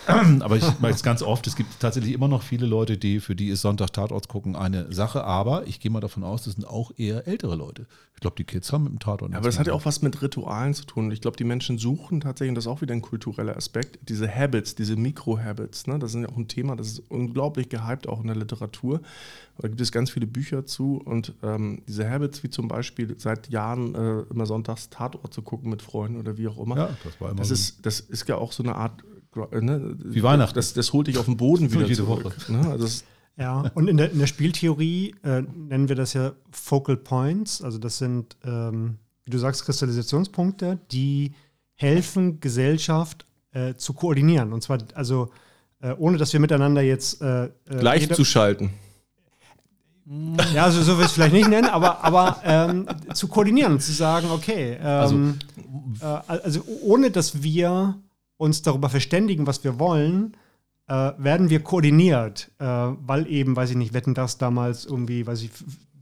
aber ich meine es ganz oft, es gibt tatsächlich immer noch viele Leute, die, für die ist Sonntag Tatorts gucken eine Sache, aber ich gehe mal davon aus, das sind auch eher ältere Leute. Ich glaube, die Kids haben mit dem Tatort. Ja, aber das hat ja auch was mit Ritualen zu tun. Ich glaube, die Menschen suchen tatsächlich, und das ist auch wieder ein kultureller Aspekt, diese Habits, diese Mikro-Habits. Ne? Das ist ja auch ein Thema, das ist unglaublich gehypt, auch in der Literatur. Da gibt es ganz viele Bücher zu und ähm, diese Habits, wie zum Beispiel seit Jahren äh, immer sonntags Tatort zu gucken mit Freunden oder wie auch immer. Ja, das war immer das, so. ist, das ist ja auch so eine Art Ne, Wie Weihnachten. Das, das holt dich auf den Boden wieder jede zurück. Woche. Ne? Also ja, und in der, in der Spieltheorie äh, nennen wir das ja Focal Points. Also das sind, ähm, wie du sagst, Kristallisationspunkte, die helfen, Gesellschaft äh, zu koordinieren. Und zwar, also äh, ohne dass wir miteinander jetzt äh, äh, gleich zu schalten. Ja, also so will ich es vielleicht nicht nennen, aber, aber ähm, zu koordinieren und zu sagen, okay, ähm, also, äh, also ohne dass wir uns darüber verständigen, was wir wollen, äh, werden wir koordiniert, äh, weil eben, weiß ich nicht, wetten das damals irgendwie, weiß ich,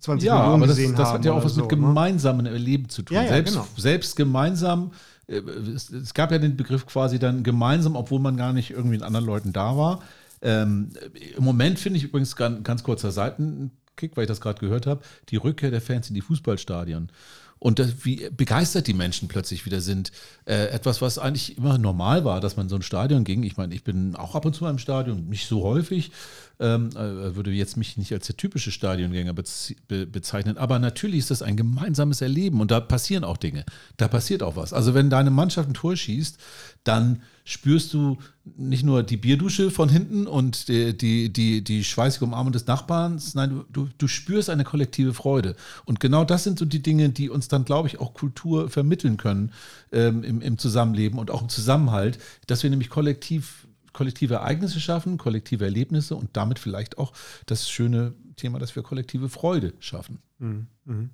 20 ja, Millionen aber das, gesehen das haben. Das hat ja auch was so, mit ne? gemeinsamen Erleben zu tun. Ja, ja, selbst, genau. selbst gemeinsam, äh, es, gab ja den Begriff quasi dann gemeinsam, obwohl man gar nicht irgendwie mit anderen Leuten da war. Ähm, Im Moment finde ich übrigens ganz, ganz kurzer Seitenkick, weil ich das gerade gehört habe, die Rückkehr der Fans in die Fußballstadien und das, wie begeistert die Menschen plötzlich wieder sind. Äh, etwas, was eigentlich immer normal war, dass man in so ein Stadion ging. Ich meine, ich bin auch ab und zu im Stadion, nicht so häufig, ähm, äh, würde jetzt mich nicht als der typische Stadiongänger be bezeichnen, aber natürlich ist das ein gemeinsames Erleben und da passieren auch Dinge. Da passiert auch was. Also wenn deine Mannschaft ein Tor schießt, dann spürst du nicht nur die Bierdusche von hinten und die, die, die, die schweißige Umarmung des Nachbarns, nein, du, du spürst eine kollektive Freude. Und genau das sind so die Dinge, die uns dann, glaube ich, auch Kultur vermitteln können ähm, im, im Zusammenleben und auch im Zusammenhalt, dass wir nämlich kollektiv kollektive Ereignisse schaffen, kollektive Erlebnisse und damit vielleicht auch das schöne Thema, dass wir kollektive Freude schaffen. Mhm. Mhm.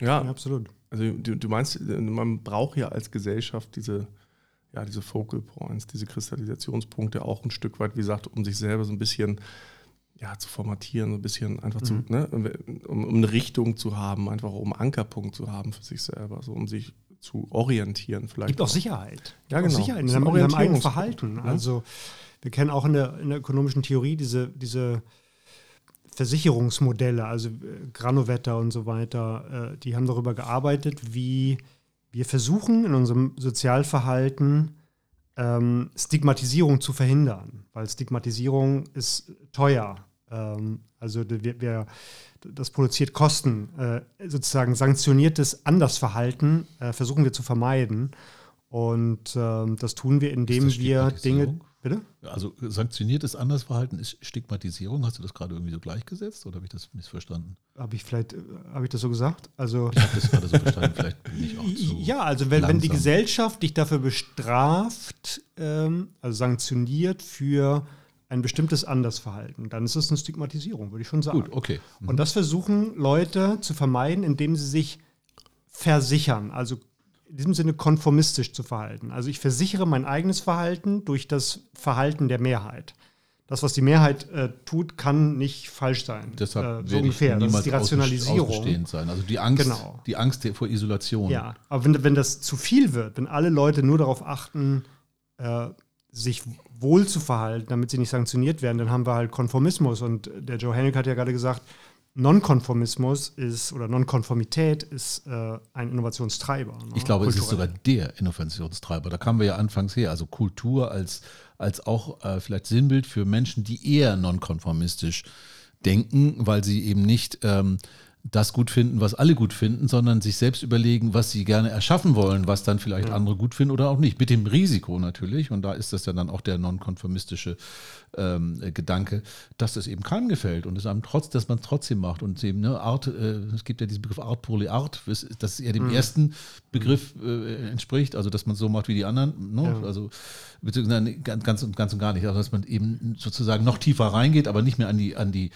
Ja, ja, absolut. Also du, du meinst, man braucht ja als Gesellschaft diese ja, diese Focal Points, diese Kristallisationspunkte auch ein Stück weit, wie gesagt, um sich selber so ein bisschen ja, zu formatieren, so ein bisschen einfach mhm. zu, ne, um, um, eine Richtung zu haben, einfach um Ankerpunkt zu haben für sich selber, so um sich zu orientieren vielleicht. Gibt auch Sicherheit. Ja, genau. Auch Sicherheit in seinem, in seinem eigenen Verhalten. Ja. Also wir kennen auch in der, in der ökonomischen Theorie diese, diese Versicherungsmodelle, also äh, Granovetter und so weiter, äh, die haben darüber gearbeitet, wie wir versuchen in unserem Sozialverhalten ähm, Stigmatisierung zu verhindern, weil Stigmatisierung ist teuer. Ähm, also wir, wir, das produziert Kosten. Äh, sozusagen sanktioniertes Andersverhalten äh, versuchen wir zu vermeiden. Und ähm, das tun wir, indem wir Dinge. Bitte? Also sanktioniertes Andersverhalten ist Stigmatisierung. Hast du das gerade irgendwie so gleichgesetzt oder habe ich das missverstanden? Habe ich vielleicht, äh, habe ich das so gesagt? Also ich habe das gerade so verstanden. Vielleicht bin ich auch zu Ja, also wenn, wenn die Gesellschaft dich dafür bestraft, ähm, also sanktioniert für ein bestimmtes Andersverhalten, dann ist es eine Stigmatisierung, würde ich schon sagen. Gut, okay. Mhm. Und das versuchen Leute zu vermeiden, indem sie sich versichern, also in diesem Sinne konformistisch zu verhalten. Also ich versichere mein eigenes Verhalten durch das Verhalten der Mehrheit. Das, was die Mehrheit äh, tut, kann nicht falsch sein. Deshalb äh, so ungefähr. Das ist die Rationalisierung. Sein. Also die Angst, genau. die Angst vor Isolation. Ja, aber wenn, wenn das zu viel wird, wenn alle Leute nur darauf achten, äh, sich wohl zu verhalten, damit sie nicht sanktioniert werden, dann haben wir halt Konformismus. Und der Joe Hennick hat ja gerade gesagt, Nonkonformismus ist oder Nonkonformität ist äh, ein Innovationstreiber. Ne? Ich glaube, es ist sogar der Innovationstreiber. Da kamen wir ja anfangs her. Also Kultur als, als auch äh, vielleicht Sinnbild für Menschen, die eher nonkonformistisch denken, weil sie eben nicht ähm, das gut finden, was alle gut finden, sondern sich selbst überlegen, was sie gerne erschaffen wollen, was dann vielleicht ja. andere gut finden oder auch nicht. Mit dem Risiko natürlich, und da ist das ja dann auch der nonkonformistische ähm, Gedanke, dass das eben keinem gefällt und es einem trotz, dass man es trotzdem macht. Und eben, ne, Art, äh, es gibt ja diesen Begriff Art les Art, das eher dem mhm. ersten Begriff äh, entspricht, also dass man so macht wie die anderen, ne? ja. also beziehungsweise ganz und ganz und gar nicht, also dass man eben sozusagen noch tiefer reingeht, aber nicht mehr an die, an die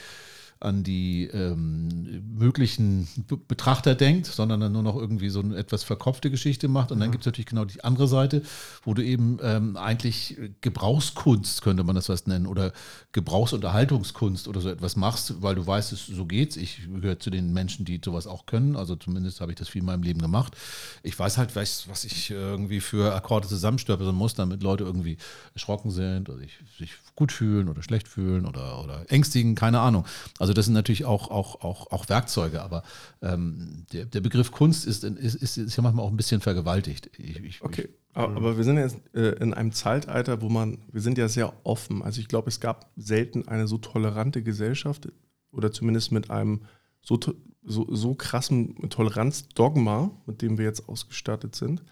an die ähm, möglichen Betrachter denkt, sondern dann nur noch irgendwie so eine etwas verkopfte Geschichte macht. Und ja. dann gibt es natürlich genau die andere Seite, wo du eben ähm, eigentlich Gebrauchskunst, könnte man das was nennen, oder Gebrauchsunterhaltungskunst oder so etwas machst, weil du weißt, es, so geht's. Ich gehöre zu den Menschen, die sowas auch können. Also zumindest habe ich das viel in meinem Leben gemacht. Ich weiß halt, was, was ich irgendwie für Akkorde zusammenstöpseln muss, damit Leute irgendwie erschrocken sind oder sich, sich gut fühlen oder schlecht fühlen oder, oder ängstigen, keine Ahnung. Also das sind natürlich auch, auch, auch, auch Werkzeuge, aber ähm, der, der Begriff Kunst ist, ist, ist, ist ja manchmal auch ein bisschen vergewaltigt. Ich, ich, okay. Ich, aber wir sind jetzt äh, in einem Zeitalter, wo man, wir sind ja sehr offen. Also ich glaube, es gab selten eine so tolerante Gesellschaft oder zumindest mit einem so, so, so krassen Toleranzdogma, mit dem wir jetzt ausgestattet sind,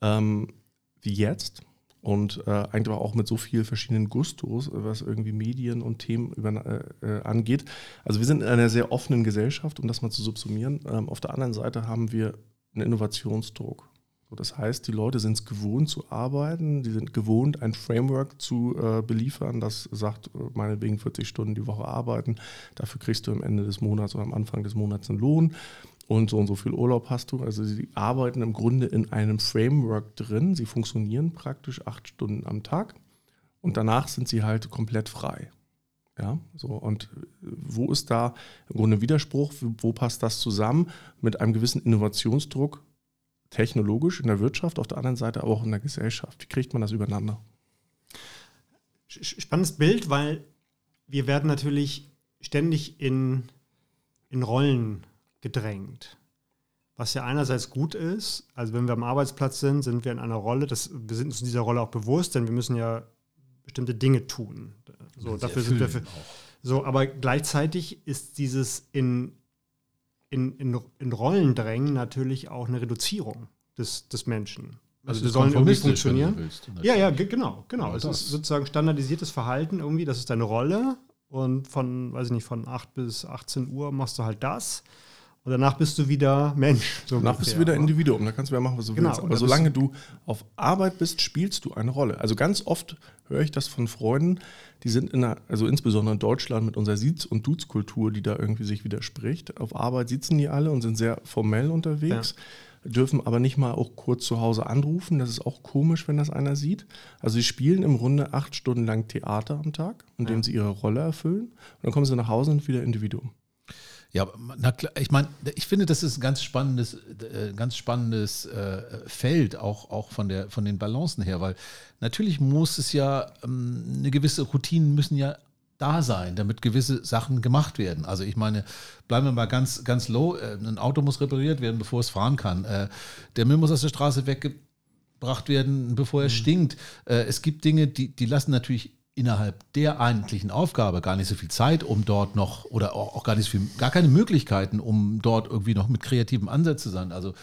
ähm, wie jetzt und äh, eigentlich auch mit so vielen verschiedenen Gustos, was irgendwie Medien und Themen über, äh, äh, angeht. Also wir sind in einer sehr offenen Gesellschaft, um das mal zu subsumieren. Ähm, auf der anderen Seite haben wir einen Innovationsdruck. So, das heißt, die Leute sind es gewohnt zu arbeiten, die sind gewohnt, ein Framework zu äh, beliefern, das sagt, äh, meinetwegen 40 Stunden die Woche arbeiten, dafür kriegst du am Ende des Monats oder am Anfang des Monats einen Lohn und so und so viel Urlaub hast du. Also sie arbeiten im Grunde in einem Framework drin. Sie funktionieren praktisch acht Stunden am Tag und danach sind sie halt komplett frei. Ja, so und wo ist da im Grunde Widerspruch? Wo passt das zusammen mit einem gewissen Innovationsdruck, technologisch in der Wirtschaft, auf der anderen Seite aber auch in der Gesellschaft? Wie kriegt man das übereinander? Spannendes Bild, weil wir werden natürlich ständig in, in Rollen gedrängt. Was ja einerseits gut ist, also wenn wir am Arbeitsplatz sind, sind wir in einer Rolle, das, wir sind uns in dieser Rolle auch bewusst, denn wir müssen ja bestimmte Dinge tun. So, dafür sind wir für, so, aber gleichzeitig ist dieses in, in, in, in Rollen drängen natürlich auch eine Reduzierung des, des Menschen. Also, also wir sollen irgendwie funktionieren. Willst, ja, ja, genau, genau. Es ist sozusagen standardisiertes Verhalten irgendwie, das ist deine Rolle und von, weiß ich nicht, von 8 bis 18 Uhr machst du halt das. Und danach bist du wieder Mensch. So danach bist du wieder Individuum, da kannst du ja machen, was du genau, willst. Aber solange du auf Arbeit bist, spielst du eine Rolle. Also ganz oft höre ich das von Freunden, die sind in einer, also insbesondere in Deutschland mit unserer Siez- und Dudes-Kultur, die da irgendwie sich widerspricht. Auf Arbeit sitzen die alle und sind sehr formell unterwegs. Ja. Dürfen aber nicht mal auch kurz zu Hause anrufen. Das ist auch komisch, wenn das einer sieht. Also sie spielen im Grunde acht Stunden lang Theater am Tag, indem ja. sie ihre Rolle erfüllen. Und dann kommen sie nach Hause und wieder Individuum. Ja, na klar, ich meine, ich finde, das ist ein ganz spannendes, äh, ganz spannendes äh, Feld, auch, auch von, der, von den Balancen her, weil natürlich muss es ja, ähm, eine gewisse Routinen müssen ja da sein, damit gewisse Sachen gemacht werden. Also ich meine, bleiben wir mal ganz, ganz low, äh, ein Auto muss repariert werden, bevor es fahren kann. Der Müll muss aus der Straße weggebracht werden, bevor er mhm. stinkt. Es gibt Dinge, die, die lassen natürlich innerhalb der eigentlichen Aufgabe gar nicht so viel Zeit, um dort noch oder auch, gar nicht so viel, gar keine Möglichkeiten, um dort irgendwie noch mit kreativen Ansätzen zu sein. Also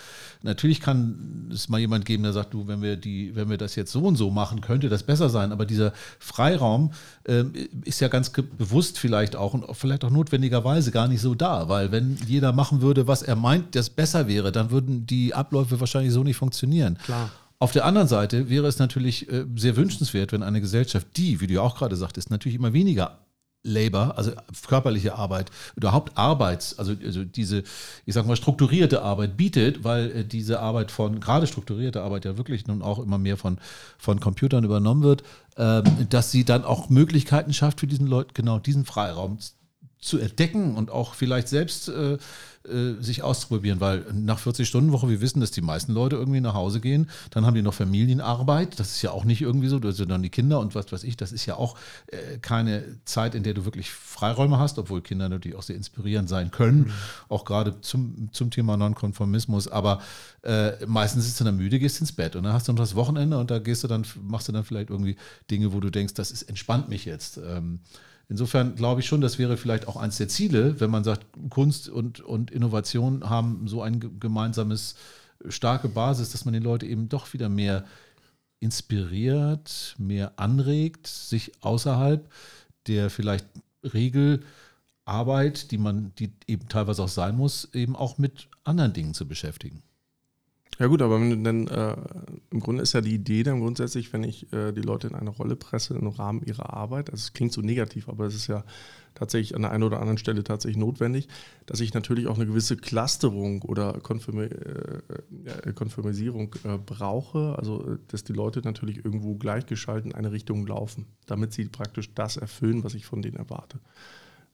natürlich kann es mal jemand geben, der sagt, du, wenn wir die, wenn wir das jetzt so und so machen, könnte das besser sein. Aber dieser Freiraum äh, ist ja ganz bewusst vielleicht auch und vielleicht auch notwendigerweise gar nicht so da, weil wenn jeder machen würde, was er meint, das besser wäre, dann würden die Abläufe wahrscheinlich so nicht funktionieren. Klar. Auf der anderen Seite wäre es natürlich äh, sehr wünschenswert, wenn eine Gesellschaft, die, wie du ja auch gerade sagtest, natürlich immer weniger Labor, also körperliche Arbeit, überhaupt Arbeits, also, also diese, ich sag mal, strukturierte Arbeit bietet, weil äh, diese Arbeit von, gerade strukturierte Arbeit ja wirklich nun auch immer mehr von, von Computern übernommen wird, ähm, dass sie dann auch Möglichkeiten schafft für diesen Leuten, genau diesen Freiraum zu entdecken und auch vielleicht selbst äh, äh, sich auszuprobieren, weil nach 40-Stunden-Woche, wir wissen, dass die meisten Leute irgendwie nach Hause gehen, dann haben die noch Familienarbeit, das ist ja auch nicht irgendwie so, du hast ja dann die Kinder und was weiß ich, das ist ja auch äh, keine Zeit, in der du wirklich Freiräume hast, obwohl Kinder natürlich auch sehr inspirierend sein können, mhm. auch gerade zum, zum Thema Nonkonformismus, aber äh, meistens ist du dann müde, gehst ins Bett und dann hast du noch das Wochenende und da gehst du dann, machst du dann vielleicht irgendwie Dinge, wo du denkst, das ist, entspannt mich jetzt. Ähm, Insofern glaube ich schon, das wäre vielleicht auch eines der Ziele, wenn man sagt, Kunst und, und Innovation haben so ein gemeinsames, starke Basis, dass man den Leute eben doch wieder mehr inspiriert, mehr anregt, sich außerhalb der vielleicht Regelarbeit, die man, die eben teilweise auch sein muss, eben auch mit anderen Dingen zu beschäftigen. Ja gut, aber dann, äh, im Grunde ist ja die Idee dann grundsätzlich, wenn ich äh, die Leute in eine Rolle presse im Rahmen ihrer Arbeit, also es klingt so negativ, aber es ist ja tatsächlich an der einen oder anderen Stelle tatsächlich notwendig, dass ich natürlich auch eine gewisse Clusterung oder Konfirmi äh, Konfirmisierung äh, brauche, also äh, dass die Leute natürlich irgendwo gleichgeschaltet in eine Richtung laufen, damit sie praktisch das erfüllen, was ich von denen erwarte.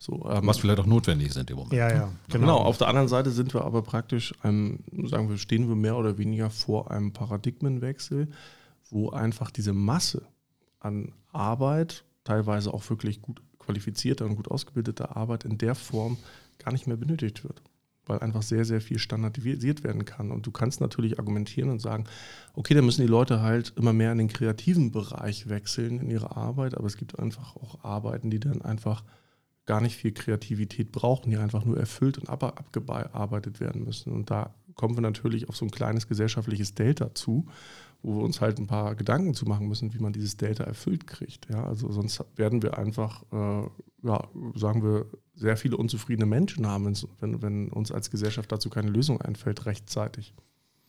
So, ähm, Was vielleicht auch notwendig ist in dem Moment. Ja, ja. Genau. genau. Auf der anderen Seite sind wir aber praktisch, einem, sagen wir, stehen wir mehr oder weniger vor einem Paradigmenwechsel, wo einfach diese Masse an Arbeit, teilweise auch wirklich gut qualifizierter und gut ausgebildeter Arbeit in der Form gar nicht mehr benötigt wird. Weil einfach sehr, sehr viel standardisiert werden kann. Und du kannst natürlich argumentieren und sagen, okay, dann müssen die Leute halt immer mehr in den kreativen Bereich wechseln in ihrer Arbeit, aber es gibt einfach auch Arbeiten, die dann einfach gar nicht viel Kreativität brauchen, die einfach nur erfüllt und ab, abgearbeitet werden müssen. Und da kommen wir natürlich auf so ein kleines gesellschaftliches Delta zu, wo wir uns halt ein paar Gedanken zu machen müssen, wie man dieses Delta erfüllt kriegt. Ja, also sonst werden wir einfach, äh, ja, sagen wir, sehr viele unzufriedene Menschen haben, wenn, wenn uns als Gesellschaft dazu keine Lösung einfällt, rechtzeitig.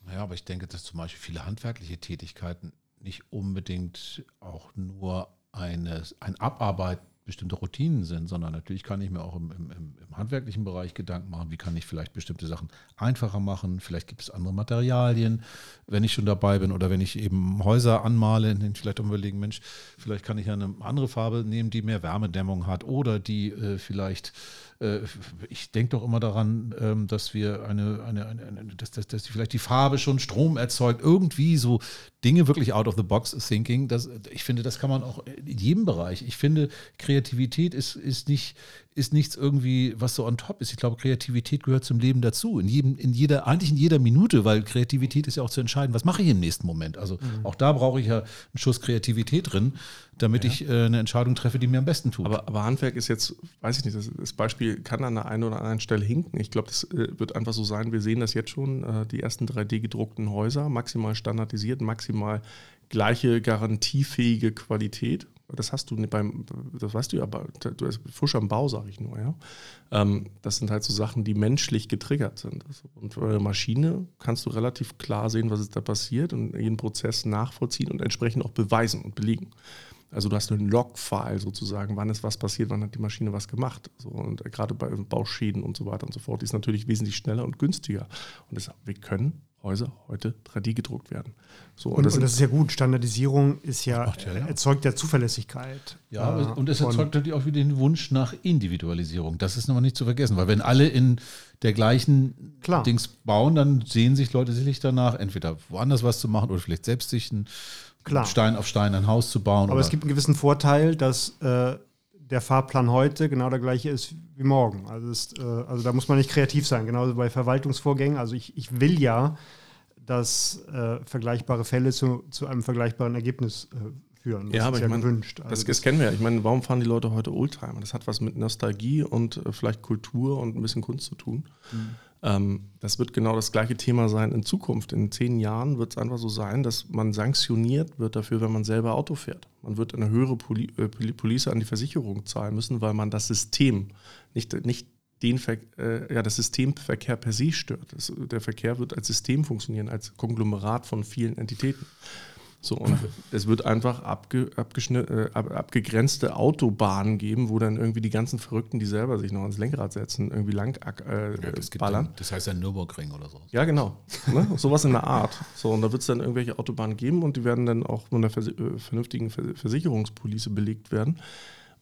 Naja, aber ich denke, dass zum Beispiel viele handwerkliche Tätigkeiten nicht unbedingt auch nur eine, ein Abarbeiten bestimmte Routinen sind, sondern natürlich kann ich mir auch im, im, im, handwerklichen Bereich Gedanken machen, wie kann ich vielleicht bestimmte Sachen einfacher machen, vielleicht gibt es andere Materialien, wenn ich schon dabei bin oder wenn ich eben Häuser anmale, dann vielleicht auch überlegen, Mensch, vielleicht kann ich eine andere Farbe nehmen, die mehr Wärmedämmung hat oder die äh, vielleicht ich denke doch immer daran, ähm, dass wir eine, eine, eine, eine dass, dass, dass vielleicht die Farbe schon Strom erzeugt, irgendwie so Dinge wirklich out of the box thinking. Das, ich finde, das kann man auch in jedem Bereich. Ich finde, Kreativität ist, ist nicht, ist nichts irgendwie, was so on top ist. Ich glaube, Kreativität gehört zum Leben dazu. In jedem, in jeder, eigentlich in jeder Minute, weil Kreativität ist ja auch zu entscheiden, was mache ich im nächsten Moment. Also mhm. auch da brauche ich ja einen Schuss Kreativität drin, damit ja. ich äh, eine Entscheidung treffe, die mir am besten tut. Aber, aber, Handwerk ist jetzt, weiß ich nicht, das, das, Beispiel kann an der einen oder anderen Stelle hinken. Ich glaube, das äh, wird einfach so sein, wir sehen das jetzt schon, äh, die ersten 3D-gedruckten Häuser, maximal standardisiert, maximal gleiche garantiefähige Qualität das hast du beim, das weißt du ja, du hast Fusch am Bau, sage ich nur, ja. Ähm, das sind halt so Sachen, die menschlich getriggert sind. Und bei der Maschine kannst du relativ klar sehen, was ist da passiert und jeden Prozess nachvollziehen und entsprechend auch beweisen und belegen. Also du hast einen Log-File sozusagen, wann ist was passiert, wann hat die Maschine was gemacht. So, und gerade bei Bauschäden und so weiter und so fort, die ist natürlich wesentlich schneller und günstiger. Und das, wir können Häuser heute 3D gedruckt werden. So, und, und, das, und das, ist ja gut. Standardisierung ist ja, ja, ja. erzeugt ja Zuverlässigkeit. Ja, äh, und es erzeugt natürlich auch wieder den Wunsch nach Individualisierung. Das ist nochmal nicht zu vergessen, weil wenn alle in der gleichen Klar. Dings bauen, dann sehen sich Leute sicherlich danach, entweder woanders was zu machen oder vielleicht selbst sich ein Klar. Stein auf Stein ein Haus zu bauen. Aber es gibt einen gewissen Vorteil, dass äh, der Fahrplan heute genau der gleiche ist wie morgen. Also, ist, äh, also da muss man nicht kreativ sein, genauso bei Verwaltungsvorgängen. Also ich, ich will ja, dass äh, vergleichbare Fälle zu, zu einem vergleichbaren Ergebnis äh, führen. Das ja, aber ich meine, gewünscht. Also das, das, kennen wir ja. Ich meine, warum fahren die Leute heute Oldtimer? Das hat was mit Nostalgie und äh, vielleicht Kultur und ein bisschen Kunst zu tun. Mhm. Ähm, das wird genau das gleiche Thema sein in Zukunft. In zehn Jahren wird es einfach so sein, dass man sanktioniert wird dafür, wenn man selber Auto fährt. Man wird eine höhere Poli äh, Police an die Versicherung zahlen müssen, weil man das System, nicht, nicht den Ver äh, ja, das Systemverkehr per se stört. Das, der Verkehr wird als System funktionieren, als Konglomerat von vielen Entitäten. So, und es wird einfach abge, äh, abgegrenzte Autobahnen geben, wo dann irgendwie die ganzen Verrückten, die selber sich noch ans Lenkrad setzen, irgendwie lang äh, ja, das ballern. Dann, das heißt ein Nürburgring oder so. Ja, genau. ne? Sowas in der Art. So, und da wird es dann irgendwelche Autobahnen geben und die werden dann auch von einer vers äh, vernünftigen Versicherungspolice belegt werden.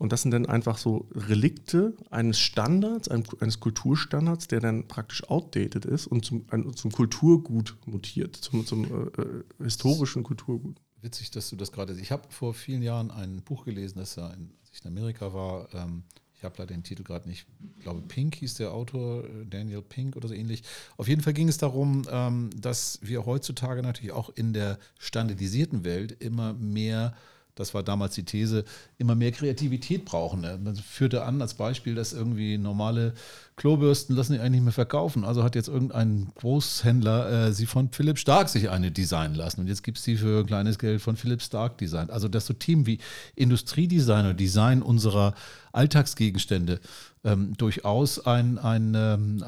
Und das sind dann einfach so Relikte eines Standards, eines Kulturstandards, der dann praktisch outdated ist und zum, zum Kulturgut mutiert, zum, zum äh, äh historischen Kulturgut. Witzig, dass du das gerade siehst. Ich habe vor vielen Jahren ein Buch gelesen, das ja, in, als ich in Amerika war, ähm, ich habe leider den Titel gerade nicht, ich glaube Pink hieß der Autor, äh, Daniel Pink oder so ähnlich. Auf jeden Fall ging es darum, ähm, dass wir heutzutage natürlich auch in der standardisierten Welt immer mehr das war damals die These, immer mehr Kreativität brauchen. Man führte an als Beispiel, dass irgendwie normale Klobürsten lassen die eigentlich nicht mehr verkaufen. Also hat jetzt irgendein Großhändler äh, sie von Philipp Stark sich eine designen lassen. Und jetzt gibt es die für kleines Geld von Philipp Stark designt. Also dass so Themen wie Industriedesign oder Design unserer Alltagsgegenstände ähm, durchaus ein, ein, ähm,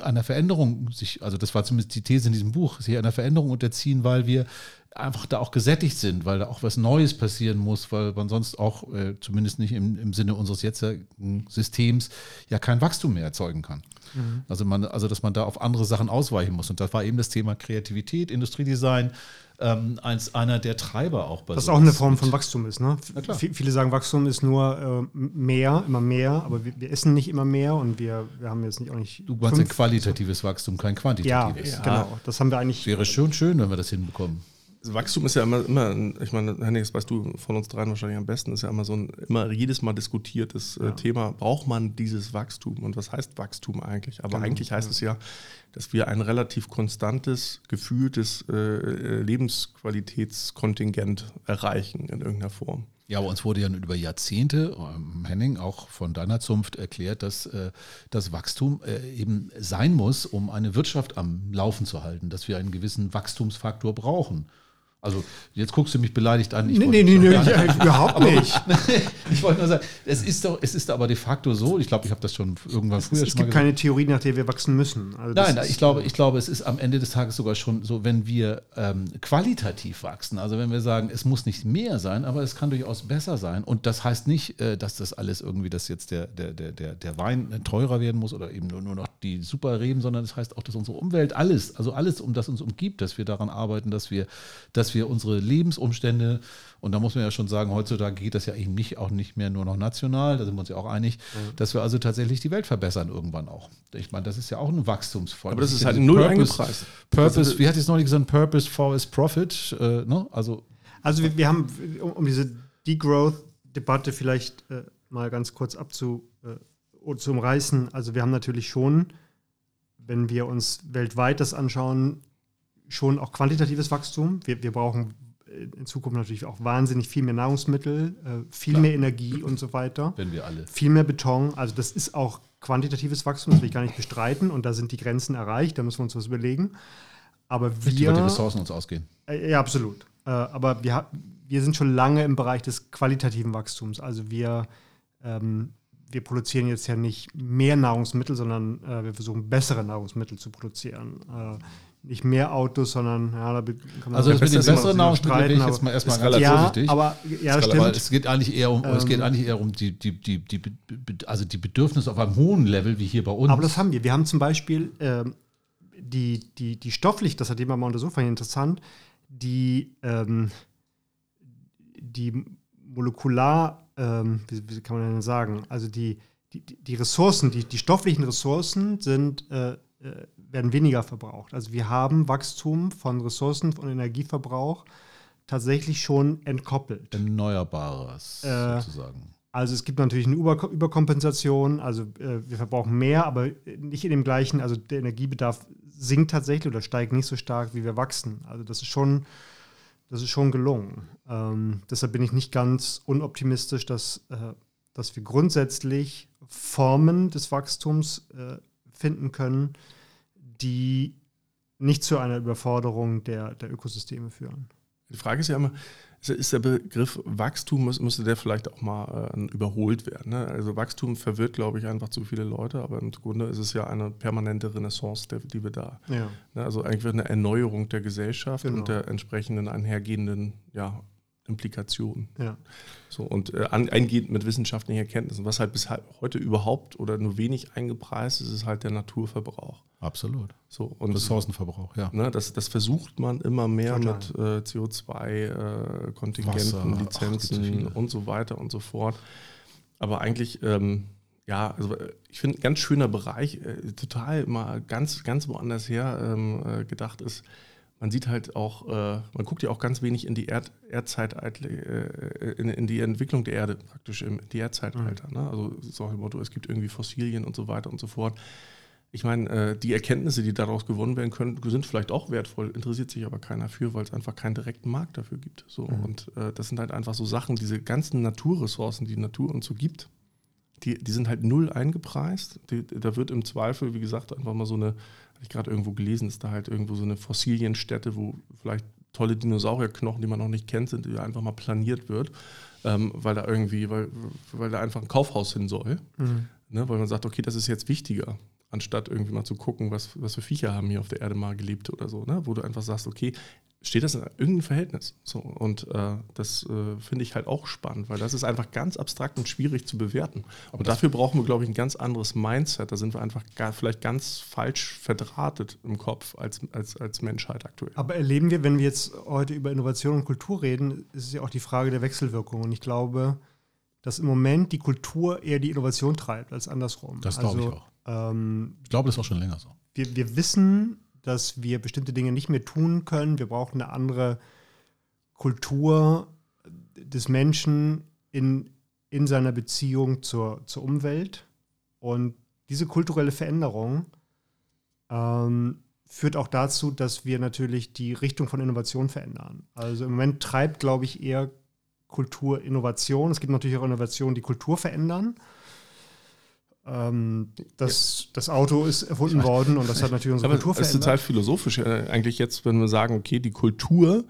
einer Veränderung sich, also das war zumindest die These in diesem Buch, sich einer Veränderung unterziehen, weil wir einfach da auch gesättigt sind, weil da auch was Neues passieren muss, weil man sonst auch, äh, zumindest nicht im, im Sinne unseres jetzigen Systems, ja kein Wachstum mehr erzeugen kann. Mhm. Also, man, also, dass man da auf andere Sachen ausweichen muss. Und das war eben das Thema Kreativität, Industriedesign, ähm, als einer der Treiber auch bei Was auch eine Form von Wachstum ist. Ne? Viele sagen, Wachstum ist nur äh, mehr, immer mehr, aber wir, wir, essen nicht immer mehr und wir, wir haben jetzt nicht auch nicht. Du meinst ein qualitatives Wachstum, kein quantitatives. Ja, ja, genau. Das haben wir eigentlich. Wäre schon schön, wenn wir das hinbekommen. Wachstum ist ja immer, immer ich meine, Henning, das weißt du von uns dreien wahrscheinlich am besten, ist ja immer so ein immer jedes Mal diskutiertes äh, ja. Thema. Braucht man dieses Wachstum? Und was heißt Wachstum eigentlich? Aber genau. eigentlich heißt ja. es ja, dass wir ein relativ konstantes, gefühltes äh, äh, Lebensqualitätskontingent erreichen in irgendeiner Form. Ja, aber uns wurde ja über Jahrzehnte, ähm, Henning, auch von deiner Zunft erklärt, dass äh, das Wachstum äh, eben sein muss, um eine Wirtschaft am Laufen zu halten, dass wir einen gewissen Wachstumsfaktor brauchen. Also jetzt guckst du mich beleidigt an. Ich nee, nee, nee, nee überhaupt nicht. ich wollte nur sagen, es ist doch, es ist aber de facto so, ich glaube, ich habe das schon irgendwann es, früher es schon mal Es gibt keine Theorie, nach der wir wachsen müssen. Also Nein, ich glaube, ich glaube, es ist am Ende des Tages sogar schon so, wenn wir ähm, qualitativ wachsen, also wenn wir sagen, es muss nicht mehr sein, aber es kann durchaus besser sein. Und das heißt nicht, äh, dass das alles irgendwie, dass jetzt der, der, der, der, der Wein teurer werden muss oder eben nur, nur noch die Superreben, sondern es das heißt auch, dass unsere Umwelt alles, also alles, um das uns umgibt, dass wir daran arbeiten, dass wir, dass wir unsere Lebensumstände, und da muss man ja schon sagen, heutzutage geht das ja eben nicht, auch nicht mehr nur noch national, da sind wir uns ja auch einig, mhm. dass wir also tatsächlich die Welt verbessern irgendwann auch. Ich meine, das ist ja auch eine Wachstumsfolge. Aber das ist halt null Purpose, eingepreist. Purpose, also, wie hat es noch nicht gesagt, Purpose for is Profit, äh, ne? Also, also wir, wir haben, um, um diese Degrowth-Debatte vielleicht äh, mal ganz kurz abzu, äh, zu umreißen, also wir haben natürlich schon, wenn wir uns weltweit das anschauen, schon auch quantitatives Wachstum. Wir, wir brauchen in Zukunft natürlich auch wahnsinnig viel mehr Nahrungsmittel, äh, viel Klar. mehr Energie und so weiter. Wenn wir alle. Viel mehr Beton. Also das ist auch quantitatives Wachstum, das will ich gar nicht bestreiten. Und da sind die Grenzen erreicht, da müssen wir uns was überlegen. Aber wir... die Ressourcen uns ausgehen. Äh, ja, absolut. Äh, aber wir, wir sind schon lange im Bereich des qualitativen Wachstums. Also wir, ähm, wir produzieren jetzt ja nicht mehr Nahrungsmittel, sondern äh, wir versuchen bessere Nahrungsmittel zu produzieren. Äh, nicht mehr Autos, sondern ja, da kann man Also das mit den besseren Nahrungsmitteln ich jetzt mal erstmal ganz ja, vorsichtig. Aber, ja, das stimmt. es geht eigentlich eher um, ähm, es geht ähm, eigentlich eher um die, die, die, die, also die Bedürfnisse auf einem hohen Level wie hier bei uns. Aber das haben wir. Wir haben zum Beispiel ähm, die, die, die Stofflicht, das hat jemand mal untersucht, fand ich interessant, die, ähm, die molekular, ähm, wie, wie, kann man denn sagen, also die, die, die Ressourcen, die, die stofflichen Ressourcen sind äh, äh, werden weniger verbraucht. Also wir haben Wachstum von Ressourcen und Energieverbrauch tatsächlich schon entkoppelt. Erneuerbares äh, sozusagen. Also es gibt natürlich eine Über Überkompensation, also äh, wir verbrauchen mehr, aber nicht in dem gleichen, also der Energiebedarf sinkt tatsächlich oder steigt nicht so stark, wie wir wachsen. Also das ist schon, das ist schon gelungen. Ähm, deshalb bin ich nicht ganz unoptimistisch, dass, äh, dass wir grundsätzlich Formen des Wachstums äh, finden können, die nicht zu einer Überforderung der, der Ökosysteme führen. Die Frage ist ja immer, ist der Begriff Wachstum, müsste der vielleicht auch mal äh, überholt werden. Ne? Also Wachstum verwirrt, glaube ich, einfach zu viele Leute, aber im Grunde ist es ja eine permanente Renaissance, der, die wir da. Ja. Ne? Also eigentlich wird eine Erneuerung der Gesellschaft genau. und der entsprechenden einhergehenden ja, Implikationen. Ja. So, und äh, eingehend mit wissenschaftlichen Erkenntnissen. Was halt bis heute überhaupt oder nur wenig eingepreist ist, ist halt der Naturverbrauch. Absolut. So, und Ressourcenverbrauch, ja. Ne, das, das versucht man immer mehr Total. mit äh, CO2-Kontingenten, äh, Lizenzen Ach, und so weiter und so fort. Aber eigentlich, ähm, ja, also ich finde, ein ganz schöner Bereich, äh, total mal ganz, ganz woanders her ähm, äh, gedacht ist, man sieht halt auch, äh, man guckt ja auch ganz wenig in die Erd Erdzeit, äh, in, in, die Entwicklung der Erde praktisch im die Erdzeitalter. Mhm. Ne? Also so ein Motto, es gibt irgendwie Fossilien und so weiter und so fort. Ich meine, äh, die Erkenntnisse, die daraus gewonnen werden können, sind vielleicht auch wertvoll, interessiert sich aber keiner für, weil es einfach keinen direkten Markt dafür gibt. So. Mhm. Und äh, das sind halt einfach so Sachen, diese ganzen Naturressourcen, die die Natur uns so gibt, die, die sind halt null eingepreist. Die, da wird im Zweifel, wie gesagt, einfach mal so eine ich gerade irgendwo gelesen, ist da halt irgendwo so eine Fossilienstätte, wo vielleicht tolle Dinosaurierknochen, die man noch nicht kennt, sind, die einfach mal planiert wird, ähm, weil da irgendwie, weil, weil da einfach ein Kaufhaus hin soll. Mhm. Ne, weil man sagt, okay, das ist jetzt wichtiger, anstatt irgendwie mal zu gucken, was, was für Viecher haben hier auf der Erde mal gelebt oder so, ne? wo du einfach sagst, okay, steht das in irgendeinem Verhältnis. So, und äh, das äh, finde ich halt auch spannend, weil das ist einfach ganz abstrakt und schwierig zu bewerten. und dafür brauchen wir, glaube ich, ein ganz anderes Mindset. Da sind wir einfach gar, vielleicht ganz falsch verdrahtet im Kopf als, als, als Menschheit aktuell. Aber erleben wir, wenn wir jetzt heute über Innovation und Kultur reden, ist es ja auch die Frage der Wechselwirkung. Und ich glaube, dass im Moment die Kultur eher die Innovation treibt als andersrum. Das glaube also, ich auch. Ähm, ich glaube, das ist auch schon länger so. Wir, wir wissen, dass wir bestimmte Dinge nicht mehr tun können. Wir brauchen eine andere Kultur des Menschen in, in seiner Beziehung zur, zur Umwelt. Und diese kulturelle Veränderung ähm, führt auch dazu, dass wir natürlich die Richtung von Innovation verändern. Also im Moment treibt, glaube ich, eher Kultur Innovation. Es gibt natürlich auch Innovationen, die Kultur verändern. Ähm, das, ja. das Auto ist erfunden worden und das hat natürlich unsere Aber Kultur verändert. Das ist total philosophisch äh, eigentlich jetzt, wenn wir sagen, okay, die Kultur,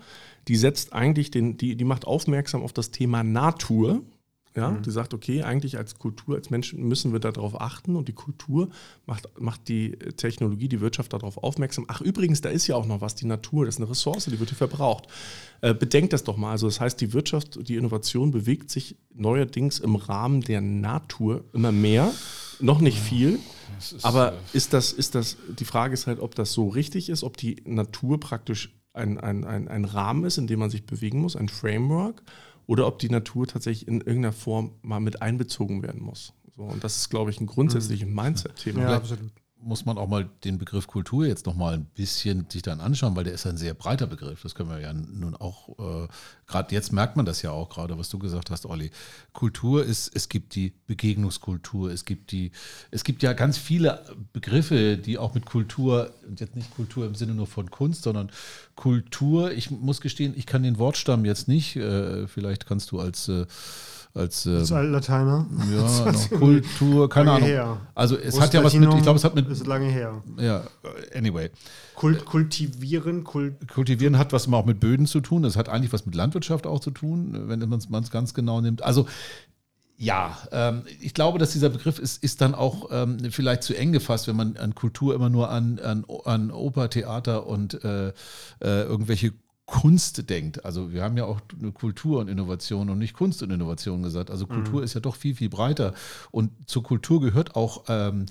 die setzt eigentlich den, die, die macht aufmerksam auf das Thema Natur ja, mhm. die sagt, okay, eigentlich als Kultur, als Menschen müssen wir darauf achten und die Kultur macht, macht die Technologie, die Wirtschaft darauf aufmerksam. Ach, übrigens, da ist ja auch noch was, die Natur, das ist eine Ressource, die wird hier verbraucht. Äh, bedenkt das doch mal. Also, das heißt, die Wirtschaft, die Innovation bewegt sich neuerdings im Rahmen der Natur immer mehr. Noch nicht viel. Ist, aber äh, ist das, ist das, die Frage ist halt, ob das so richtig ist, ob die Natur praktisch ein, ein, ein, ein Rahmen ist, in dem man sich bewegen muss, ein Framework oder ob die Natur tatsächlich in irgendeiner Form mal mit einbezogen werden muss. So, und das ist, glaube ich, ein grundsätzliches mhm. Mindset-Thema. Ja, absolut muss man auch mal den Begriff Kultur jetzt noch mal ein bisschen sich dann anschauen, weil der ist ein sehr breiter Begriff. Das können wir ja nun auch, äh, gerade jetzt merkt man das ja auch gerade, was du gesagt hast, Olli. Kultur ist, es gibt die Begegnungskultur, es gibt die, es gibt ja ganz viele Begriffe, die auch mit Kultur, und jetzt nicht Kultur im Sinne nur von Kunst, sondern Kultur, ich muss gestehen, ich kann den Wortstamm jetzt nicht, äh, vielleicht kannst du als äh, als, als ähm, Altlateiner. Ja, Kultur, keine lange Ahnung. Her. Also es hat ja was mit, ich glaube, es hat mit. Ist lange her. Ja, anyway. Kult, kultivieren, Kult, kultivieren hat was auch mit Böden zu tun. Das hat eigentlich was mit Landwirtschaft auch zu tun, wenn man es ganz genau nimmt. Also ja, ähm, ich glaube, dass dieser Begriff ist, ist dann auch ähm, vielleicht zu eng gefasst, wenn man an Kultur immer nur an, an, an Oper, Theater und äh, äh, irgendwelche Kunst denkt. Also wir haben ja auch eine Kultur und Innovation und nicht Kunst und Innovation gesagt. Also Kultur mhm. ist ja doch viel, viel breiter. Und zur Kultur gehört auch ähm,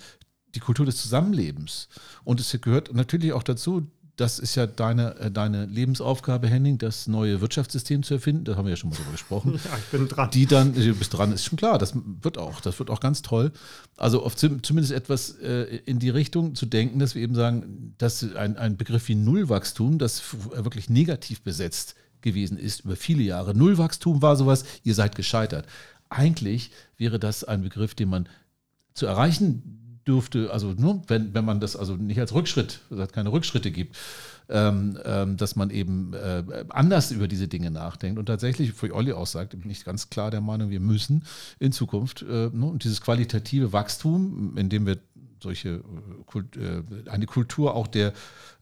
die Kultur des Zusammenlebens. Und es gehört natürlich auch dazu, das ist ja deine, äh, deine Lebensaufgabe, Henning, das neue Wirtschaftssystem zu erfinden. Da haben wir ja schon mal drüber gesprochen. Ja, ich bin dran. Die dann, du bist dran, ist schon klar, das wird auch, das wird auch ganz toll. Also auf zumindest etwas äh, in die Richtung zu denken, dass wir eben sagen, dass ein, ein Begriff wie Nullwachstum, das wirklich negativ besetzt gewesen ist über viele Jahre. Nullwachstum war sowas, ihr seid gescheitert. Eigentlich wäre das ein Begriff, den man zu erreichen dürfte, also nur wenn, wenn man das also nicht als Rückschritt, es keine Rückschritte gibt, ähm, ähm, dass man eben äh, anders über diese Dinge nachdenkt. Und tatsächlich, wie Olli auch sagt, bin ich ganz klar der Meinung, wir müssen in Zukunft äh, ne, dieses qualitative Wachstum, indem wir solche äh, äh, eine Kultur auch der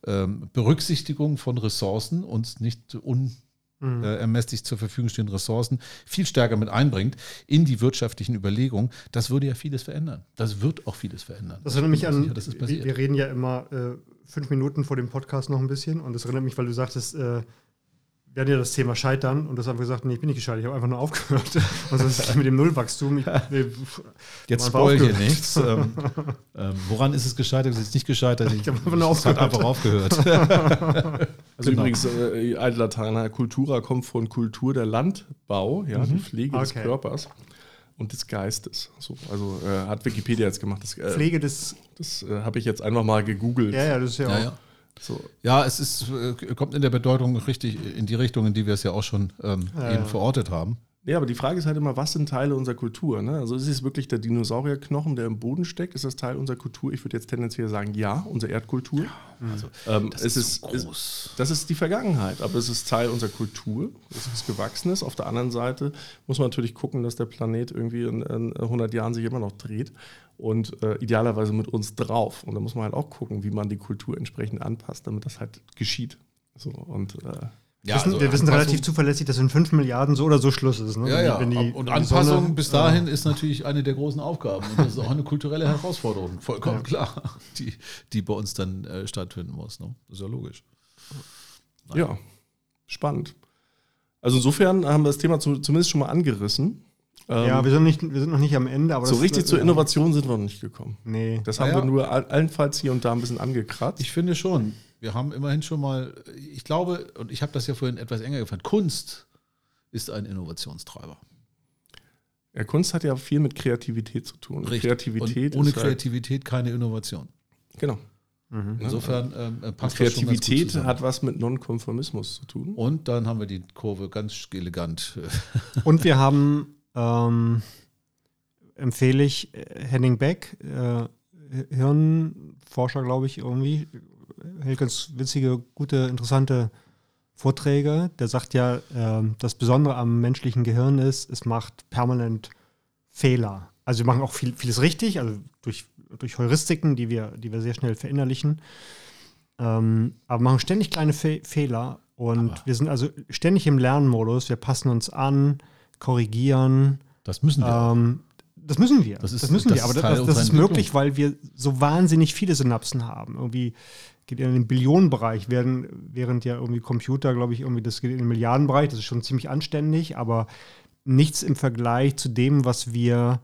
ähm, Berücksichtigung von Ressourcen uns nicht un mhm. äh, ermesslich zur Verfügung stehenden Ressourcen viel stärker mit einbringt in die wirtschaftlichen Überlegungen, das würde ja vieles verändern. Das wird auch vieles verändern. Das erinnert mich an, sicher, wir, wir, reden ja immer äh, fünf Minuten vor dem Podcast noch ein bisschen und das erinnert mich, weil du sagtest, äh, wir hatten ja das Thema Scheitern und das haben wir gesagt, nee, ich bin nicht gescheitert, ich habe einfach nur aufgehört. Also das ist mit dem Nullwachstum. Ich, nee, Jetzt spoil hier nichts. ähm, ähm, woran ist es gescheitert? Es ist nicht gescheitert. Ich, ich habe einfach nur aufgehört. hat einfach aufgehört. also genau. übrigens, äh, Altlateiner Kultura kommt von Kultur der Landbau, ja, mhm. die Pflege okay. des Körpers und des Geistes. So, also äh, hat Wikipedia jetzt gemacht. Das, äh, Pflege des. Das äh, habe ich jetzt einfach mal gegoogelt. Ja, ja, das ist ja, ja auch. Ja. So. Ja, es ist, äh, kommt in der Bedeutung richtig in die Richtung, in die wir es ja auch schon ähm, ja, eben verortet haben. Ja, aber die Frage ist halt immer, was sind Teile unserer Kultur? Ne? Also ist es wirklich der Dinosaurierknochen, der im Boden steckt? Ist das Teil unserer Kultur? Ich würde jetzt tendenziell sagen, ja, unsere Erdkultur. Ja, also, ähm, das, ist, ist, so ist, das ist die Vergangenheit, aber es ist Teil unserer Kultur. Es ist Gewachsenes. Auf der anderen Seite muss man natürlich gucken, dass der Planet irgendwie in, in 100 Jahren sich immer noch dreht und äh, idealerweise mit uns drauf. Und da muss man halt auch gucken, wie man die Kultur entsprechend anpasst, damit das halt geschieht. So, und äh, ja, wissen, also wir wissen relativ zuverlässig, dass in 5 Milliarden so oder so Schluss ist. Ne? Ja, ja. Die, und Anpassung Sonne, bis dahin ja. ist natürlich eine der großen Aufgaben. Und das ist auch eine kulturelle Herausforderung, vollkommen ja. klar, die, die bei uns dann äh, stattfinden muss. Ne? Das ist ja logisch. Naja. Ja, spannend. Also insofern haben wir das Thema zu, zumindest schon mal angerissen. Ja, ähm, wir sind, nicht, wir sind noch nicht am Ende. Aber so das, richtig zur Innovation sind wir noch nicht gekommen. Nee. Das haben ja. wir nur allenfalls hier und da ein bisschen angekratzt. Ich finde schon. Wir haben immerhin schon mal, ich glaube, und ich habe das ja vorhin etwas enger gefasst, Kunst ist ein Innovationstreiber. Ja, Kunst hat ja viel mit Kreativität zu tun. Richtig. Kreativität und ohne halt Kreativität halt keine Innovation. Genau. Mhm. Insofern ähm, passt Kreativität hat was mit Nonkonformismus zu tun. Und dann haben wir die Kurve ganz elegant. und wir haben, ähm, empfehle ich, äh, Henning Beck, äh, Hirnforscher, glaube ich, irgendwie, hält ganz witzige, gute, interessante Vorträge. Der sagt ja, äh, das Besondere am menschlichen Gehirn ist, es macht permanent Fehler. Also wir machen auch viel, vieles richtig, also durch, durch Heuristiken, die wir, die wir sehr schnell verinnerlichen. Ähm, aber machen ständig kleine Fe Fehler und aber wir sind also ständig im Lernmodus. Wir passen uns an, korrigieren. Das müssen wir. Ähm, das müssen wir. Das, ist, das müssen das wir. Aber das, das ist möglich, weil wir so wahnsinnig viele Synapsen haben. Irgendwie geht in den Billionenbereich, während, während ja irgendwie Computer, glaube ich, irgendwie das geht in den Milliardenbereich. Das ist schon ziemlich anständig, aber nichts im Vergleich zu dem, was wir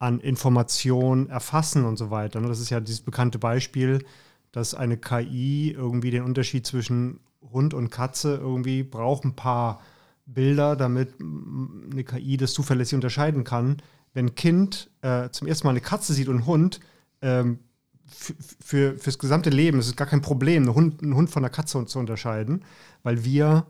an Informationen erfassen und so weiter. Das ist ja dieses bekannte Beispiel, dass eine KI irgendwie den Unterschied zwischen Hund und Katze irgendwie braucht ein paar Bilder, damit eine KI das zuverlässig unterscheiden kann wenn ein Kind äh, zum ersten Mal eine Katze sieht und einen Hund, ähm, für, fürs gesamte Leben ist es gar kein Problem, einen Hund, einen Hund von einer Katze zu unterscheiden, weil wir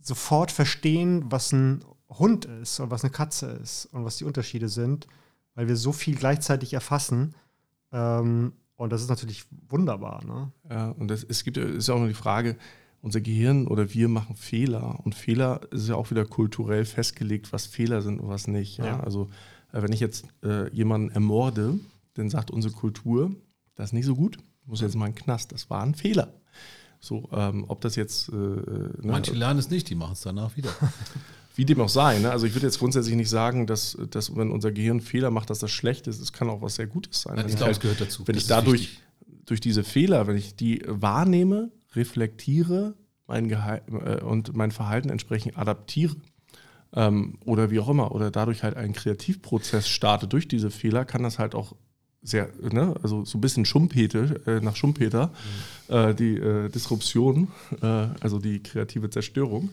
sofort verstehen, was ein Hund ist und was eine Katze ist und was die Unterschiede sind, weil wir so viel gleichzeitig erfassen. Ähm, und das ist natürlich wunderbar. Ne? Ja, und das, es gibt ist auch noch die Frage, unser Gehirn oder wir machen Fehler. Und Fehler ist ja auch wieder kulturell festgelegt, was Fehler sind und was nicht. Ja? ja. Also äh, wenn ich jetzt äh, jemanden ermorde, dann sagt unsere Kultur, das ist nicht so gut, muss jetzt mal in den Knast, das war ein Fehler. So, ähm, ob das jetzt. Äh, ne? Manche lernen es nicht, die machen es danach wieder. Wie dem auch sei. Ne? Also ich würde jetzt grundsätzlich nicht sagen, dass, dass wenn unser Gehirn Fehler macht, dass das schlecht ist. Es kann auch was sehr Gutes sein. Ja, ich glaube, es gehört dazu. Wenn das ich dadurch durch diese Fehler, wenn ich die wahrnehme, reflektiere mein äh, und mein Verhalten entsprechend adaptiere, ähm, oder wie auch immer, oder dadurch halt einen Kreativprozess startet durch diese Fehler, kann das halt auch sehr, ne, also so ein bisschen Schumpeter, äh, nach Schumpeter, mhm. äh, die äh, Disruption, äh, also die kreative Zerstörung,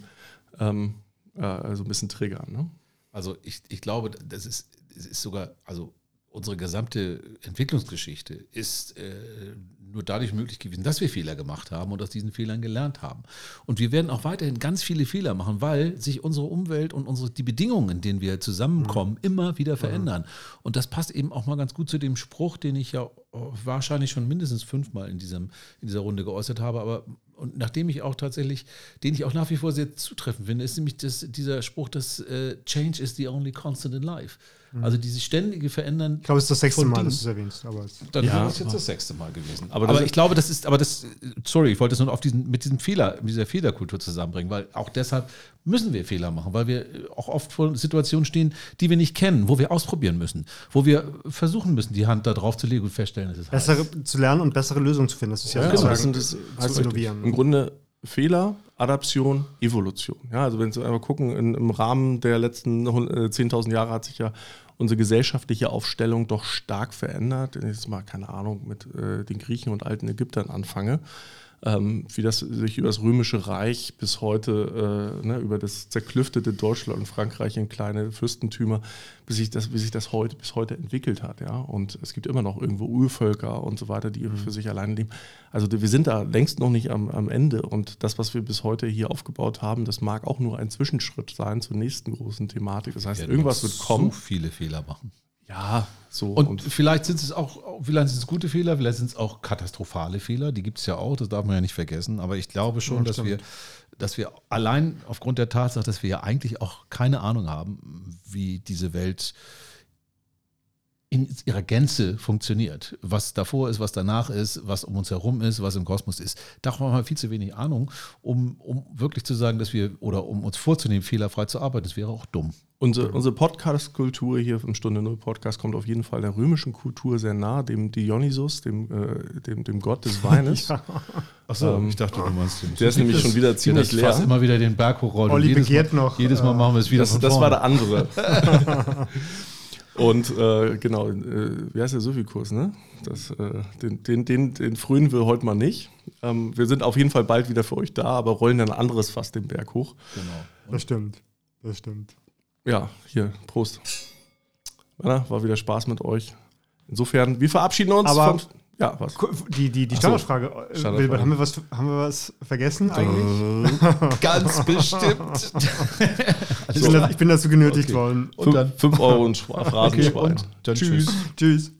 ähm, äh, also ein bisschen triggern. Ne? Also ich, ich glaube, das ist, das ist sogar, also unsere gesamte Entwicklungsgeschichte ist äh, nur dadurch möglich gewesen, dass wir Fehler gemacht haben und aus diesen Fehlern gelernt haben. Und wir werden auch weiterhin ganz viele Fehler machen, weil sich unsere Umwelt und unsere, die Bedingungen, in denen wir zusammenkommen, mhm. immer wieder verändern. Mhm. Und das passt eben auch mal ganz gut zu dem Spruch, den ich ja wahrscheinlich schon mindestens fünfmal in, diesem, in dieser Runde geäußert habe, aber und nachdem ich auch tatsächlich, den ich auch nach wie vor sehr zutreffend finde, ist nämlich das, dieser Spruch, dass äh, Change is the only constant in life. Mhm. Also dieses ständige Verändern. Ich glaube, es ist das sechste Mal, dass du es erwähnst. Aber dann ja, ist jetzt das sechste Mal gewesen. Aber, aber ich glaube, das ist, aber das, sorry, ich wollte es nur auf diesen, mit diesem Fehler, mit dieser Fehlerkultur zusammenbringen, weil auch deshalb müssen wir Fehler machen, weil wir auch oft vor Situationen stehen, die wir nicht kennen, wo wir ausprobieren müssen, wo wir versuchen müssen, die Hand da drauf zu legen und feststellen, dass es Bessere heißt. zu lernen und bessere Lösungen zu finden. Das ist ja, ja genau, das, das heißt zu innovieren. Im Grunde Fehler, Adaption, Evolution. Ja, also wenn Sie einmal gucken, in, im Rahmen der letzten 10.000 äh, Jahre hat sich ja unsere gesellschaftliche Aufstellung doch stark verändert. Wenn ich jetzt mal, keine Ahnung, mit äh, den Griechen und alten Ägyptern anfange, ähm, wie das sich über das Römische Reich bis heute, äh, ne, über das zerklüftete Deutschland und Frankreich in kleine Fürstentümer, bis sich das, wie sich das heute, bis heute entwickelt hat. Ja? Und es gibt immer noch irgendwo Urvölker und so weiter, die mhm. für sich alleine leben. Also wir sind da längst noch nicht am, am Ende. Und das, was wir bis heute hier aufgebaut haben, das mag auch nur ein Zwischenschritt sein zur nächsten großen Thematik. Das heißt, irgendwas wird kommen. So viele Fehler machen. Ja, so. Und, und, vielleicht sind es auch, vielleicht sind es gute Fehler, vielleicht sind es auch katastrophale Fehler, die gibt es ja auch, das darf man ja nicht vergessen. Aber ich glaube schon, ja, dass wir, dass wir allein aufgrund der Tatsache, dass wir ja eigentlich auch keine Ahnung haben, wie diese Welt in ihrer Gänze funktioniert. Was davor ist, was danach ist, was um uns herum ist, was im Kosmos ist. Da haben wir viel zu wenig Ahnung, um, um wirklich zu sagen, dass wir oder um uns vorzunehmen, fehlerfrei zu arbeiten. Das wäre auch dumm. Unsere, unsere Podcast-Kultur hier im Stunde Null Podcast kommt auf jeden Fall der römischen Kultur sehr nah, dem Dionysus, dem, äh, dem, dem Gott des Weines. ja. Achso, ähm, ich dachte, du meinst den. Der ist nämlich schon wieder ziemlich leer. fast immer wieder den Berg hochrollen. Olli begehrt Mal, noch. Jedes Mal machen wir es wieder Das, das war der andere. Und äh, genau, äh, wie heißt der Sophie-Kurs, ne? Das, äh, den, den, den, den frühen wir heute mal nicht. Ähm, wir sind auf jeden Fall bald wieder für euch da, aber rollen dann ein anderes Fass den Berg hoch. Genau. Das stimmt. Das stimmt. Ja, hier, Prost. Ja, war wieder Spaß mit euch. Insofern, wir verabschieden uns. Aber ja, was? Die, die, die Standardfrage. So, Standardfrage. Haben, wir was, haben wir was vergessen eigentlich? Ganz bestimmt. ich, bin da, ich, bin dazu genötigt okay. worden. Und dann 5 Euro und Phrasenschwein. Okay, und dann tschüss. Tschüss.